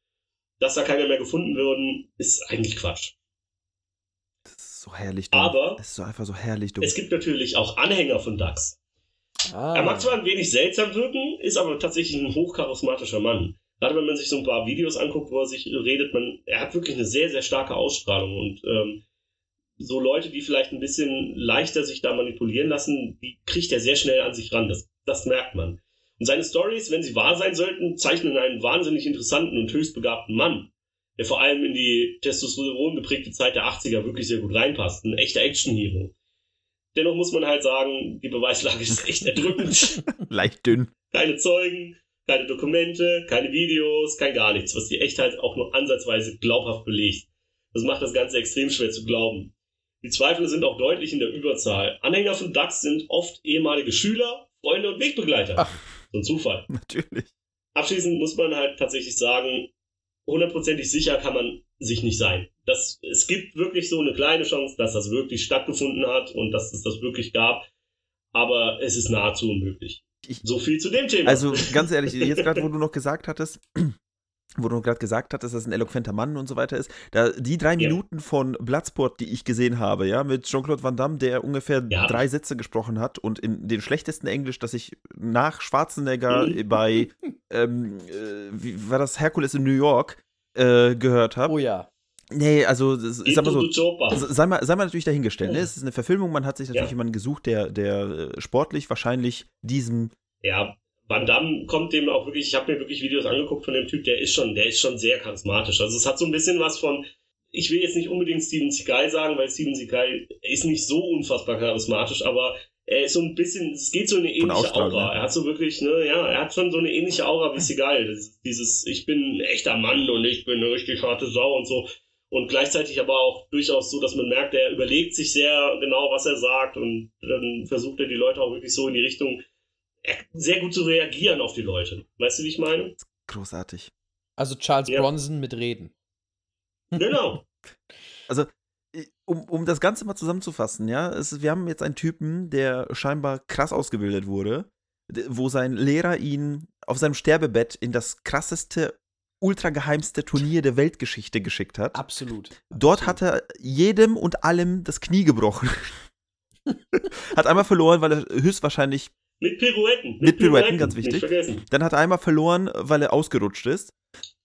Dass da keiner mehr gefunden würden, ist eigentlich Quatsch. So herrlich dumm. Aber Es ist so einfach so herrlich dumm. es gibt natürlich auch Anhänger von DAX. ah. Er mag zwar ein wenig seltsam wirken, ist aber tatsächlich ein hochcharismatischer Mann. Gerade wenn man sich so ein paar Videos anguckt, wo er sich redet, man, er hat wirklich eine sehr, sehr starke Ausstrahlung und ähm, so Leute, die vielleicht ein bisschen leichter sich da manipulieren lassen, die kriegt er sehr schnell an sich ran. Das, das merkt man. Und seine Stories, wenn sie wahr sein sollten, zeichnen einen wahnsinnig interessanten und höchst begabten Mann, der vor allem in die Testosteron geprägte Zeit der 80er wirklich sehr gut reinpasst. Ein echter Action-Hero. Dennoch muss man halt sagen, die Beweislage ist echt erdrückend. *laughs* Leicht dünn. keine Zeugen, keine Dokumente, keine Videos, kein gar nichts, was die Echtheit auch nur ansatzweise glaubhaft belegt. Das macht das Ganze extrem schwer zu glauben. Die Zweifel sind auch deutlich in der Überzahl. Anhänger von DAX sind oft ehemalige Schüler, Freunde und Wegbegleiter. Ach. So ein Zufall. Natürlich. Abschließend muss man halt tatsächlich sagen, hundertprozentig sicher kann man sich nicht sein. Das, es gibt wirklich so eine kleine Chance, dass das wirklich stattgefunden hat und dass es das wirklich gab. Aber es ist nahezu unmöglich. Ich- so viel zu dem Thema. Also ganz ehrlich, jetzt gerade, wo du noch gesagt hattest, wo du gerade gesagt hattest, dass er ein eloquenter Mann und so weiter ist, da die drei Ja. Minuten von Bloodsport, die ich gesehen habe, ja, mit Jean-Claude Van Damme, der ungefähr Ja. drei Sätze gesprochen hat und in den schlechtesten Englisch, das ich nach Schwarzenegger Mhm. *laughs* bei, ähm, äh, wie war das, Herkules in New York äh, gehört habe. Oh ja. Nee, also ich sag mal so, sei mal, sei mal natürlich dahingestellt. Ne? Es ist eine Verfilmung, man hat sich natürlich Ja. jemanden gesucht, der, der äh, sportlich wahrscheinlich diesem Ja, Van Damme kommt dem auch wirklich, ich habe mir wirklich Videos angeguckt von dem Typ, der ist schon, der ist schon sehr charismatisch. Also es hat so ein bisschen was von, ich will jetzt nicht unbedingt Steven Seagal sagen, weil Steven Seagal ist nicht so unfassbar charismatisch, aber er ist so ein bisschen, es geht so in eine ähnliche Aura. ne? Er hat so wirklich, ne, ja, er hat schon so eine ähnliche Aura wie Seagal. Das dieses, ich bin ein echter Mann und ich bin eine richtig harte Sau und so. Und gleichzeitig aber auch durchaus so, dass man merkt, er überlegt sich sehr genau, was er sagt und dann versucht er die Leute auch wirklich so in die Richtung sehr gut zu reagieren auf die Leute. Weißt du, wie ich meine? großartig. Also Charles Ja. Bronson mit Reden. Genau. *laughs* um, um das Ganze mal zusammenzufassen, ja, es, wir haben jetzt einen Typen, der scheinbar krass ausgebildet wurde, wo sein Lehrer ihn auf seinem Sterbebett in das krasseste, ultrageheimste Turnier der Weltgeschichte geschickt hat. Absolut. Dort Absolut. hat er jedem und allem das Knie gebrochen. *laughs* hat einmal verloren, weil er höchstwahrscheinlich. Mit Pirouetten. Mit Pirouetten, ganz wichtig. Nicht vergessen. Dann hat er einmal verloren, weil er ausgerutscht ist.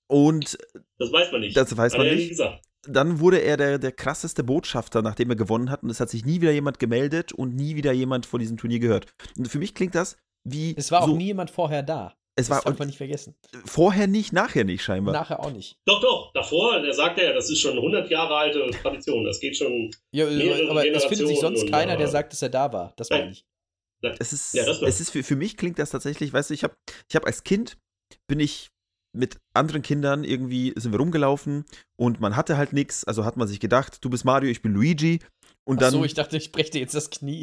Und Das weiß man nicht. das weiß Hat man nicht. gesagt. Dann wurde er der, der krasseste Botschafter, nachdem er gewonnen hat. Und es hat sich nie wieder jemand gemeldet und nie wieder jemand vor diesem Turnier gehört. Und für mich klingt das wie. Es war auch so, nie jemand vorher da. Es das war darf man nicht vergessen. vorher nicht, nachher nicht, scheinbar. Nachher auch nicht. Doch, doch. Davor, der sagt ja, das ist schon 100 Jahre alte Tradition. Das geht schon. Ja, Mehrere aber es findet sich sonst keiner, und, der sagt, dass er da war. Das meine ich. Es ist, Ja, es ist für, für mich klingt das tatsächlich, weißt du, ich habe ich hab als Kind, bin ich mit anderen Kindern irgendwie, sind wir rumgelaufen und man hatte halt nichts, also hat man sich gedacht, du bist Mario, ich bin Luigi und Ach dann, so, ich dachte, ich breche dir jetzt das Knie.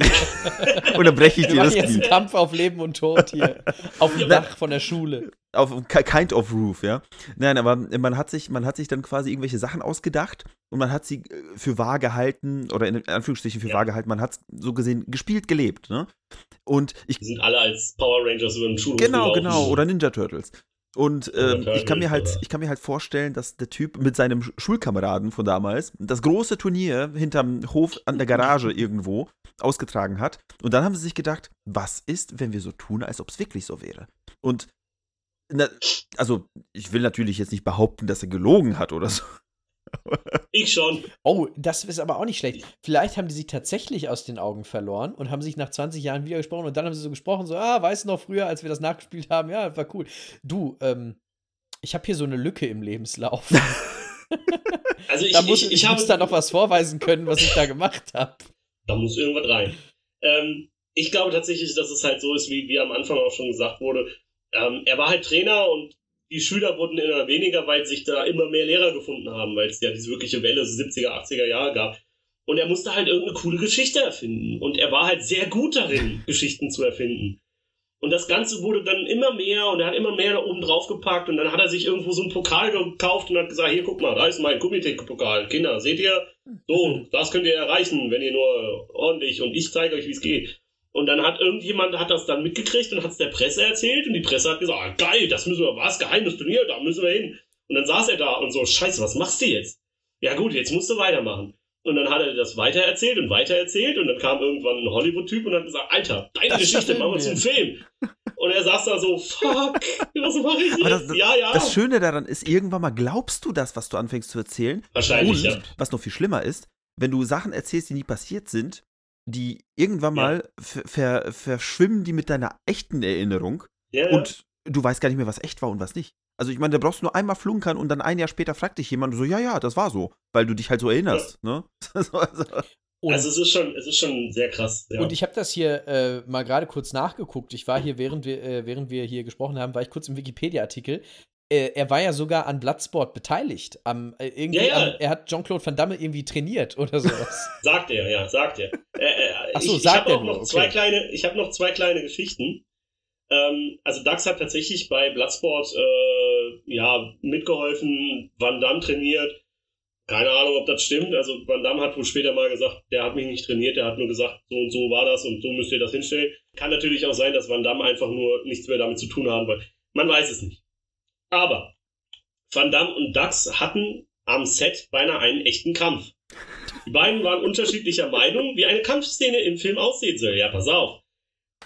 *laughs* und dann breche ich dir das machen jetzt Knie. einen Kampf auf Leben und Tod hier. Auf dem Dach von der Schule. Auf ki- kind of roof, ja. Nein, aber man hat sich, man hat sich dann quasi irgendwelche Sachen ausgedacht und man hat sie äh, für wahr gehalten oder in Anführungsstrichen für Ja. wahr gehalten, man hat so gesehen gespielt, gelebt, ne? Und ich Die sind alle als Power Rangers über den Schulhof Genau, gelaufen. genau. Oder Ninja Turtles. Und ähm, ich, kann mir halt, ich kann mir halt vorstellen, dass der Typ mit seinem Sch- Schulkameraden von damals das große Turnier hinterm Hof an der Garage irgendwo ausgetragen hat. Und dann haben sie sich gedacht, was ist, wenn wir so tun, als ob es wirklich so wäre? Und na, also, ich will natürlich jetzt nicht behaupten, dass er gelogen hat oder so. Ich schon. Oh, das ist aber auch nicht schlecht. Vielleicht haben die sich tatsächlich aus den Augen verloren und haben sich nach 20 Jahren wieder gesprochen und dann haben sie so gesprochen, so, ah, weißt du noch früher, als wir das nachgespielt haben? Ja, war cool. Du, ähm, ich habe hier so eine Lücke im Lebenslauf. *laughs* Also ich, da muss, ich, ich, ich, muss da noch was vorweisen können, was ich da gemacht habe. Da muss irgendwas rein. Ähm, ich glaube tatsächlich, dass es halt so ist, wie, wie am Anfang auch schon gesagt wurde. Ähm, er war halt Trainer und die Schüler wurden immer weniger, weil sich da immer mehr Lehrer gefunden haben, weil es ja diese wirkliche Welle 70er, 80er Jahre gab. Und er musste halt irgendeine coole Geschichte erfinden. Und er war halt sehr gut darin, *laughs* Geschichten zu erfinden. Und das Ganze wurde dann immer mehr und er hat immer mehr da oben drauf gepackt und dann hat er sich irgendwo so einen Pokal gekauft und hat gesagt, hier guck mal, da ist mein Kumite-Pokal. Kinder, seht ihr? So, *laughs* das könnt ihr erreichen, wenn ihr nur ordentlich und ich zeige euch, wie es geht. Und dann hat irgendjemand hat das dann mitgekriegt und hat es der Presse erzählt und die Presse hat gesagt, ah, geil, das müssen wir, was, geheimes Turnier, da müssen wir hin. Und dann saß er da und so, scheiße, was machst du jetzt? Ja gut, jetzt musst du weitermachen. Und dann hat er das weitererzählt und weitererzählt und dann kam irgendwann ein Hollywood-Typ und hat gesagt, Alter, deine Das Geschichte machen wir zum Film. Und er saß da so, fuck, *laughs* was mache ich jetzt? das- ja, ja. Das Schöne daran ist, irgendwann mal glaubst du das, was du anfängst zu erzählen. Wahrscheinlich, Und ja. was noch viel schlimmer ist, wenn du Sachen erzählst, die nie passiert sind, die irgendwann Ja. mal ver ver verschwimmen die mit deiner echten Erinnerung ja, ja. und du weißt gar nicht mehr, was echt war und was nicht. Also ich meine, da brauchst du nur einmal flunkern und dann ein Jahr später fragt dich jemand so, ja, ja, das war so, weil du dich halt so erinnerst, ne? *laughs* also, Und, also es ist schon, es ist schon sehr krass. Ja. und ich habe das hier äh, mal gerade kurz nachgeguckt. Ich war hier, während wir, äh, während wir hier gesprochen haben, war ich kurz im Wikipedia-Artikel. Äh, er war ja sogar an Bloodsport beteiligt. Am, äh, irgendwie Ja, ja. Am, er hat Jean-Claude Van Damme irgendwie trainiert oder sowas. *laughs* Sagt er, ja, sagt er. Äh, äh, Ach so, ich, sagt ich habe er auch nur, noch okay. zwei kleine, ich habe noch zwei kleine Geschichten. Ähm, also Dax hat tatsächlich bei Bloodsport äh, ja mitgeholfen, Van Damme trainiert. Keine Ahnung, ob das stimmt. Also Van Damme hat wohl später mal gesagt, der hat mich nicht trainiert, der hat nur gesagt, so und so war das und so müsst ihr das hinstellen. Kann natürlich auch sein, dass Van Damme einfach nur nichts mehr damit zu tun haben wollte. Man weiß es nicht. Aber Van Damme und Dax hatten am Set beinahe einen echten Kampf. Die beiden waren unterschiedlicher Meinung, wie eine Kampfszene im Film aussehen soll. Ja, pass auf.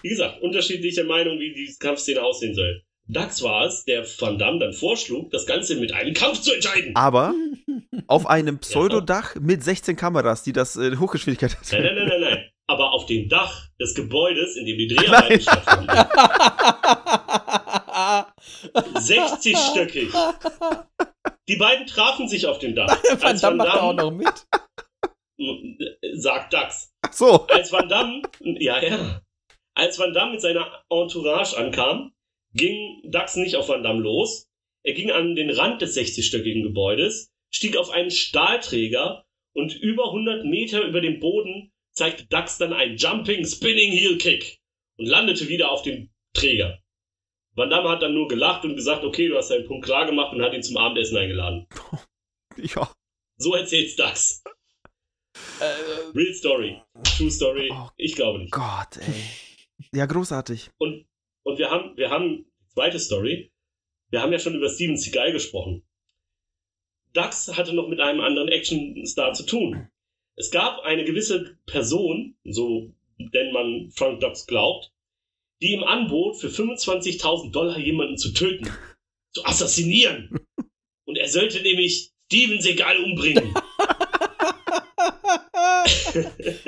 Wie gesagt, unterschiedliche Meinung, wie die Kampfszene aussehen soll. Dax war es, der Van Damme dann vorschlug, das Ganze mit einem Kampf zu entscheiden. aber *laughs* auf einem Pseudodach mit 16 Kameras, die das äh, Hochgeschwindigkeit Nein, nein, nein, nein, nein. Aber auf dem Dach des Gebäudes, in dem die Dreharbeiten stattfanden. *laughs* 60-stöckig. Die beiden trafen sich auf dem Dach. *laughs* Van Als Damme macht auch noch mit. *laughs* sagt Dax. Ach so. Als Van Damme, ja, ja. Als Van Damme mit seiner Entourage ankam, ging Dax nicht auf Van Damme los. Er ging an den Rand des 60-stöckigen Gebäudes, stieg auf einen Stahlträger und über 100 Meter über dem Boden zeigte Dax dann einen Jumping Spinning Heel Kick und landete wieder auf dem Träger. Van Damme hat dann nur gelacht und gesagt, okay, du hast deinen Punkt klar gemacht und hat ihn zum Abendessen eingeladen. *laughs* Ja. So erzählt's Dax. Äh, Real Story. True Story. Oh Ich glaube nicht. Gott, ey. *laughs* Ja, großartig. Und, und wir haben, wir haben, zweite Story, wir haben ja schon über Steven Seagal gesprochen. Dax hatte noch mit einem anderen Actionstar zu tun. Es gab eine gewisse Person, so denn man Frank Dux glaubt, die ihm anbot, für 25.000 Dollar jemanden zu töten, zu assassinieren. Und er sollte nämlich Steven Seagal umbringen. *laughs*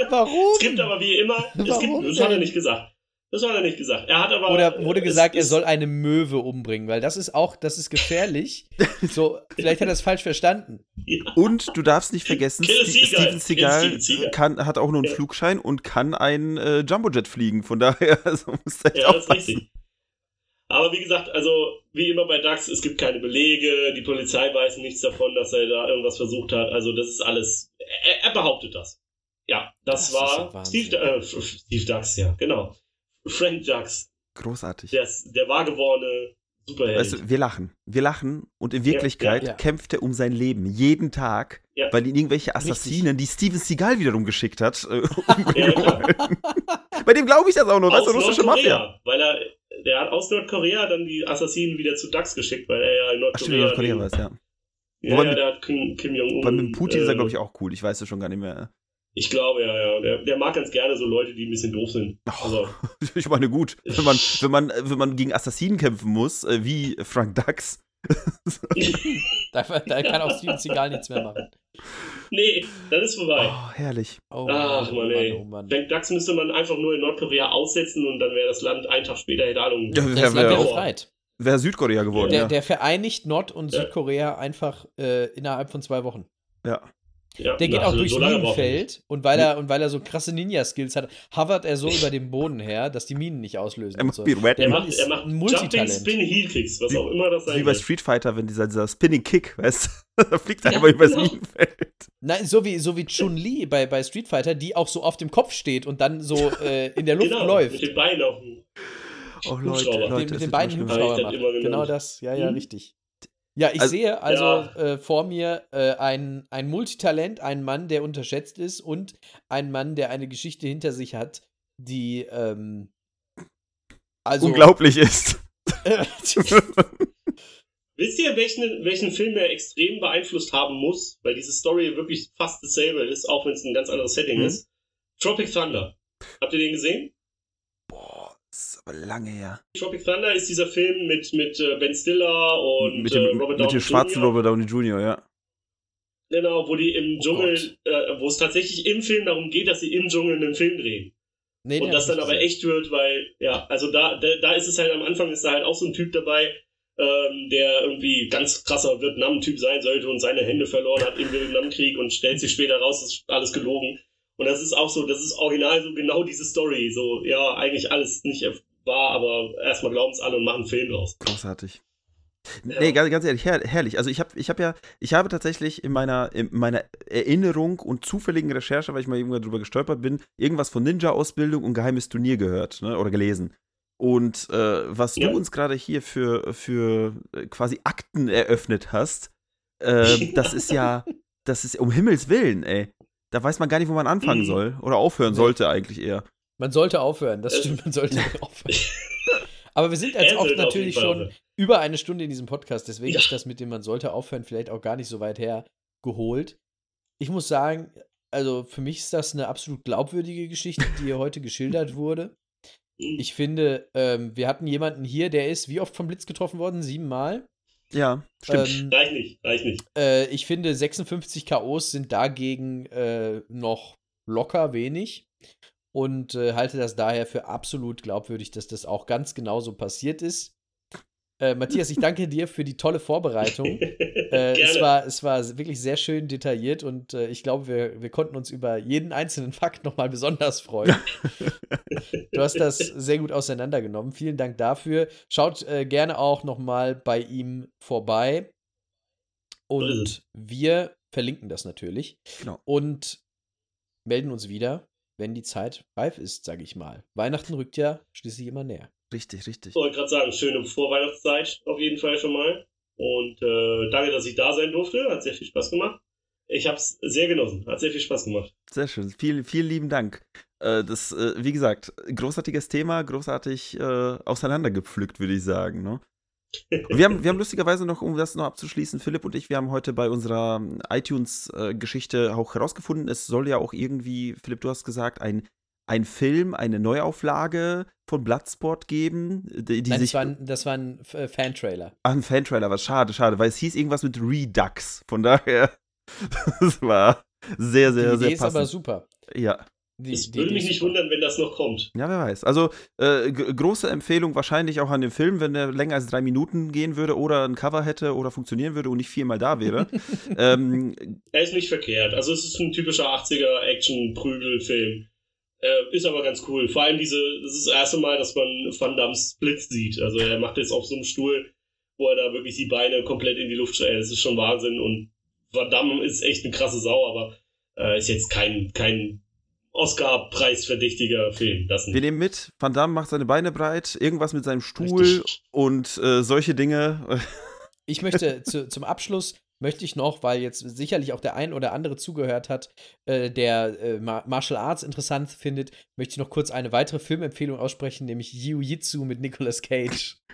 Warum? Es gibt aber wie immer, es Warum gibt, das hat er nicht gesagt. Das hat er nicht gesagt. Er hat aber. Oder wurde äh, gesagt, es er soll eine Möwe umbringen, weil das ist auch, das ist gefährlich. *laughs* so, vielleicht hat er es falsch verstanden. Ja. Und du darfst nicht vergessen, Seagal. Steven Seagal Seagal. kann, hat auch nur einen Ja. Flugschein und kann ein äh, Jumbojet fliegen. Von daher *laughs* also muss er Ja, das ist richtig. Aber wie gesagt, also wie immer bei DAX, es gibt keine Belege, die Polizei weiß nichts davon, dass er da irgendwas versucht hat. Also das ist alles. Er, er behauptet das. Ja, das, Das war. Steve, äh, Steve Dax, ja, genau. Frank Dax, Großartig. der, der wahr Superheld. Weißt du, wir lachen. Wir lachen und in Wirklichkeit ja, ja. kämpft er um sein Leben. Jeden Tag. Ja. Weil ihn irgendwelche Assassinen, die Steven Seagal wiederum geschickt hat, äh, *laughs* Ja. Bei dem glaube ich das auch nur. Weißt du, russische Mafia. Nordkorea, weil er, der hat aus Nordkorea dann die Assassinen wieder zu Dax geschickt, weil er ja in Ach, stimmt, Nordkorea. Nordkorea war es, ja. Ja, Wobei ja, mit- der hat Kim, Kim Jong-un. Mit Putin ist er, äh, glaube ich, auch cool. Ich weiß es schon gar nicht mehr. Ich glaube, ja, ja. Der, der mag ganz gerne so Leute, die ein bisschen doof sind. Also, *laughs* Ich meine, gut, wenn man, *laughs* wenn man, wenn man gegen Assassinen kämpfen muss, äh, wie Frank Dux, *laughs* Da, da kann auch Steven Seagal nichts mehr machen. nee, dann ist vorbei. oh, herrlich. Oh Ach, oh Mann, ey. oh Mann. Frank Dax müsste man einfach nur in Nordkorea aussetzen und dann wäre das Land einen Tag später hätte Ahnung. Ja, Das Land wäre auch- befreit. Wäre Südkorea geworden, Der, ja. der vereinigt Nord- und Ja. Südkorea einfach äh, innerhalb von zwei Wochen. ja. Ja, Der geht auch durchs so. Minenfeld und weil er und weil er so krasse Ninja-Skills hat, hovert er so über dem Boden her, dass die Minen nicht auslösen. Er und macht so. Der Er Mann macht, ist er macht ein Jumping Multitalent. Spin Heel Kicks, was Wie- auch immer das sein Wie bei. Street Fighter, wenn dieser, dieser Spinning Kick, weißt du? *laughs* da fliegt er Ja, einfach übers genau. Minenfeld. Nein, so wie, so wie Chun-Li bei, bei Street Fighter, die auch so auf dem Kopf steht und dann so *laughs* äh, in der Luft genau, läuft. mit den Beinen auf dem. Oh. Leute, Mit Leute. mit, es mit den beiden. Hubschrauber. Genau das, ja, ja, Mhm. richtig. Ja, ich Also- sehe also Ja. äh, vor mir äh, ein, ein Multitalent, einen Mann, der unterschätzt ist und einen Mann, der eine Geschichte hinter sich hat, die ähm, also Unglaublich ist. *laughs* Wisst ihr, welchen, welchen Film er extrem beeinflusst haben muss? Weil diese Story wirklich fast dasselbe ist, auch wenn es ein ganz anderes Setting Mhm. ist. Tropic Thunder. Habt ihr den gesehen? Das ist aber lange her. Tropic Thunder ist dieser Film mit, mit äh, Ben Stiller und mit äh, dem, Robert mit Downey dem schwarzen Jr. Robert Downey Jr., ja. Genau, wo die im Oh Dschungel, äh, wo es tatsächlich im Film darum geht, dass sie im Dschungel einen Film drehen. nee, und das dann aber gesehen. echt wird, weil, ja, also da, da, da ist es halt am Anfang ist da halt auch so ein Typ dabei, ähm, der irgendwie ganz krasser Vietnam-Typ sein sollte und seine Hände verloren hat im Vietnamkrieg und stellt sich später raus, das ist alles gelogen. Und das ist auch so, das ist original so genau diese Story. So, ja, eigentlich alles nicht wahr, aber erstmal glauben es alle und machen einen Film draus. Großartig. Ja. Nee, ganz, ganz ehrlich, her herrlich. Also ich habe ich hab ja, ich habe tatsächlich in meiner, in meiner Erinnerung und zufälligen Recherche, weil ich mal irgendwann drüber gestolpert bin, irgendwas von Ninja-Ausbildung und geheimes Turnier gehört, ne, oder gelesen. Und äh, was Ja. du uns gerade hier für, für äh, quasi Akten eröffnet hast, äh, das ist ja, *laughs* das ist um Himmels Willen, ey. Da weiß man gar nicht, wo man anfangen Mhm. soll. Oder aufhören Nee. sollte eigentlich eher. Man sollte aufhören, das Äh, stimmt, man sollte *laughs* aufhören. Aber wir sind jetzt auf natürlich schon über eine Stunde in diesem Podcast, deswegen Ja. ist das mit dem man sollte aufhören vielleicht auch gar nicht so weit her geholt. Ich muss sagen, also für mich ist das eine absolut glaubwürdige Geschichte, die hier heute geschildert *laughs* wurde. Ich finde, ähm, wir hatten jemanden hier, der ist wie oft vom Blitz getroffen worden? Siebenmal. Ja, stimmt. Ähm, Reicht nicht, reicht nicht. äh, ich finde, 56 KOs sind dagegen äh, noch locker wenig und äh, halte das daher für absolut glaubwürdig, dass das auch ganz genau so passiert ist. Äh, Matthias, ich danke dir für die tolle Vorbereitung. *laughs* Äh, es, war, es war wirklich sehr schön detailliert und äh, ich glaube, wir, wir konnten uns über jeden einzelnen Fakt nochmal besonders freuen. *laughs* du hast das sehr gut auseinandergenommen. Vielen Dank dafür. Schaut äh, gerne auch nochmal bei ihm vorbei. Und wir verlinken das natürlich. Genau. Und melden uns wieder, wenn die Zeit reif ist, sage ich mal. Weihnachten rückt ja schließlich immer näher. Richtig, richtig. Ich wollte gerade sagen, schöne Vorweihnachtszeit auf jeden Fall schon mal. Und äh, danke, dass ich da sein durfte. Hat sehr viel Spaß gemacht. Ich habe es sehr genossen. Hat sehr viel Spaß gemacht. Sehr schön. Vielen, vielen lieben Dank. Äh, das, äh, wie gesagt, großartiges Thema, großartig äh, auseinandergepflückt, würde ich sagen. Ne? *laughs* Wir haben, wir haben lustigerweise noch, um das noch abzuschließen, Philipp und ich, wir haben heute bei unserer ähm, iTunes-Geschichte auch herausgefunden, es soll ja auch irgendwie, Philipp, du hast gesagt, ein, ein Film, eine Neuauflage von Bloodsport geben. Die, die Nein, sich, das war ein, das war ein äh, Fan-Trailer. Ach, ein Fan-Trailer, was schade, schade, weil es hieß irgendwas mit Redux. Von daher, *laughs* das war sehr, sehr, die sehr Idee ist passend. aber super. Ja. Die, die würde mich ist nicht wundern, wenn das noch kommt. Ja, wer weiß. Also äh, große Empfehlung wahrscheinlich auch an den Film, wenn der länger als drei Minuten gehen würde oder ein Cover hätte oder funktionieren würde und nicht viermal da wäre. *laughs* ähm, Er ist nicht verkehrt. Also es ist ein typischer 80er Action-Prügel-Film. Äh, ist aber ganz cool. Vor allem diese, das ist das erste Mal, dass man Van Damme Split sieht. Also er macht jetzt auf so einem Stuhl, wo er da wirklich die Beine komplett in die Luft stellt. Das ist schon Wahnsinn. Und Van Damme ist echt eine krasse Sau, aber äh, ist jetzt kein, kein Oscar-preisverdächtiger Film. Das wir nicht. nehmen mit, Van Damme macht seine Beine breit, irgendwas mit seinem Stuhl Richtig. und äh, solche Dinge. Ich möchte zu, zum Abschluss möchte ich noch, weil jetzt sicherlich auch der ein oder andere zugehört hat, äh, der äh, Ma- Martial Arts interessant findet, möchte ich noch kurz eine weitere Filmempfehlung aussprechen, nämlich Jiu-Jitsu mit Nicolas Cage. *laughs*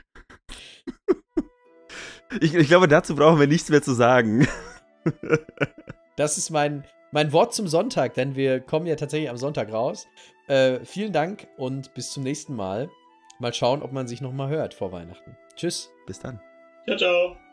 Ich, ich glaube, dazu brauchen wir nichts mehr zu sagen. *laughs* Das ist mein, mein Wort zum Sonntag, denn wir kommen ja tatsächlich am Sonntag raus. Äh, vielen Dank und bis zum nächsten Mal. Mal schauen, ob man sich noch mal hört vor Weihnachten. Tschüss. Bis dann. Ciao, ciao.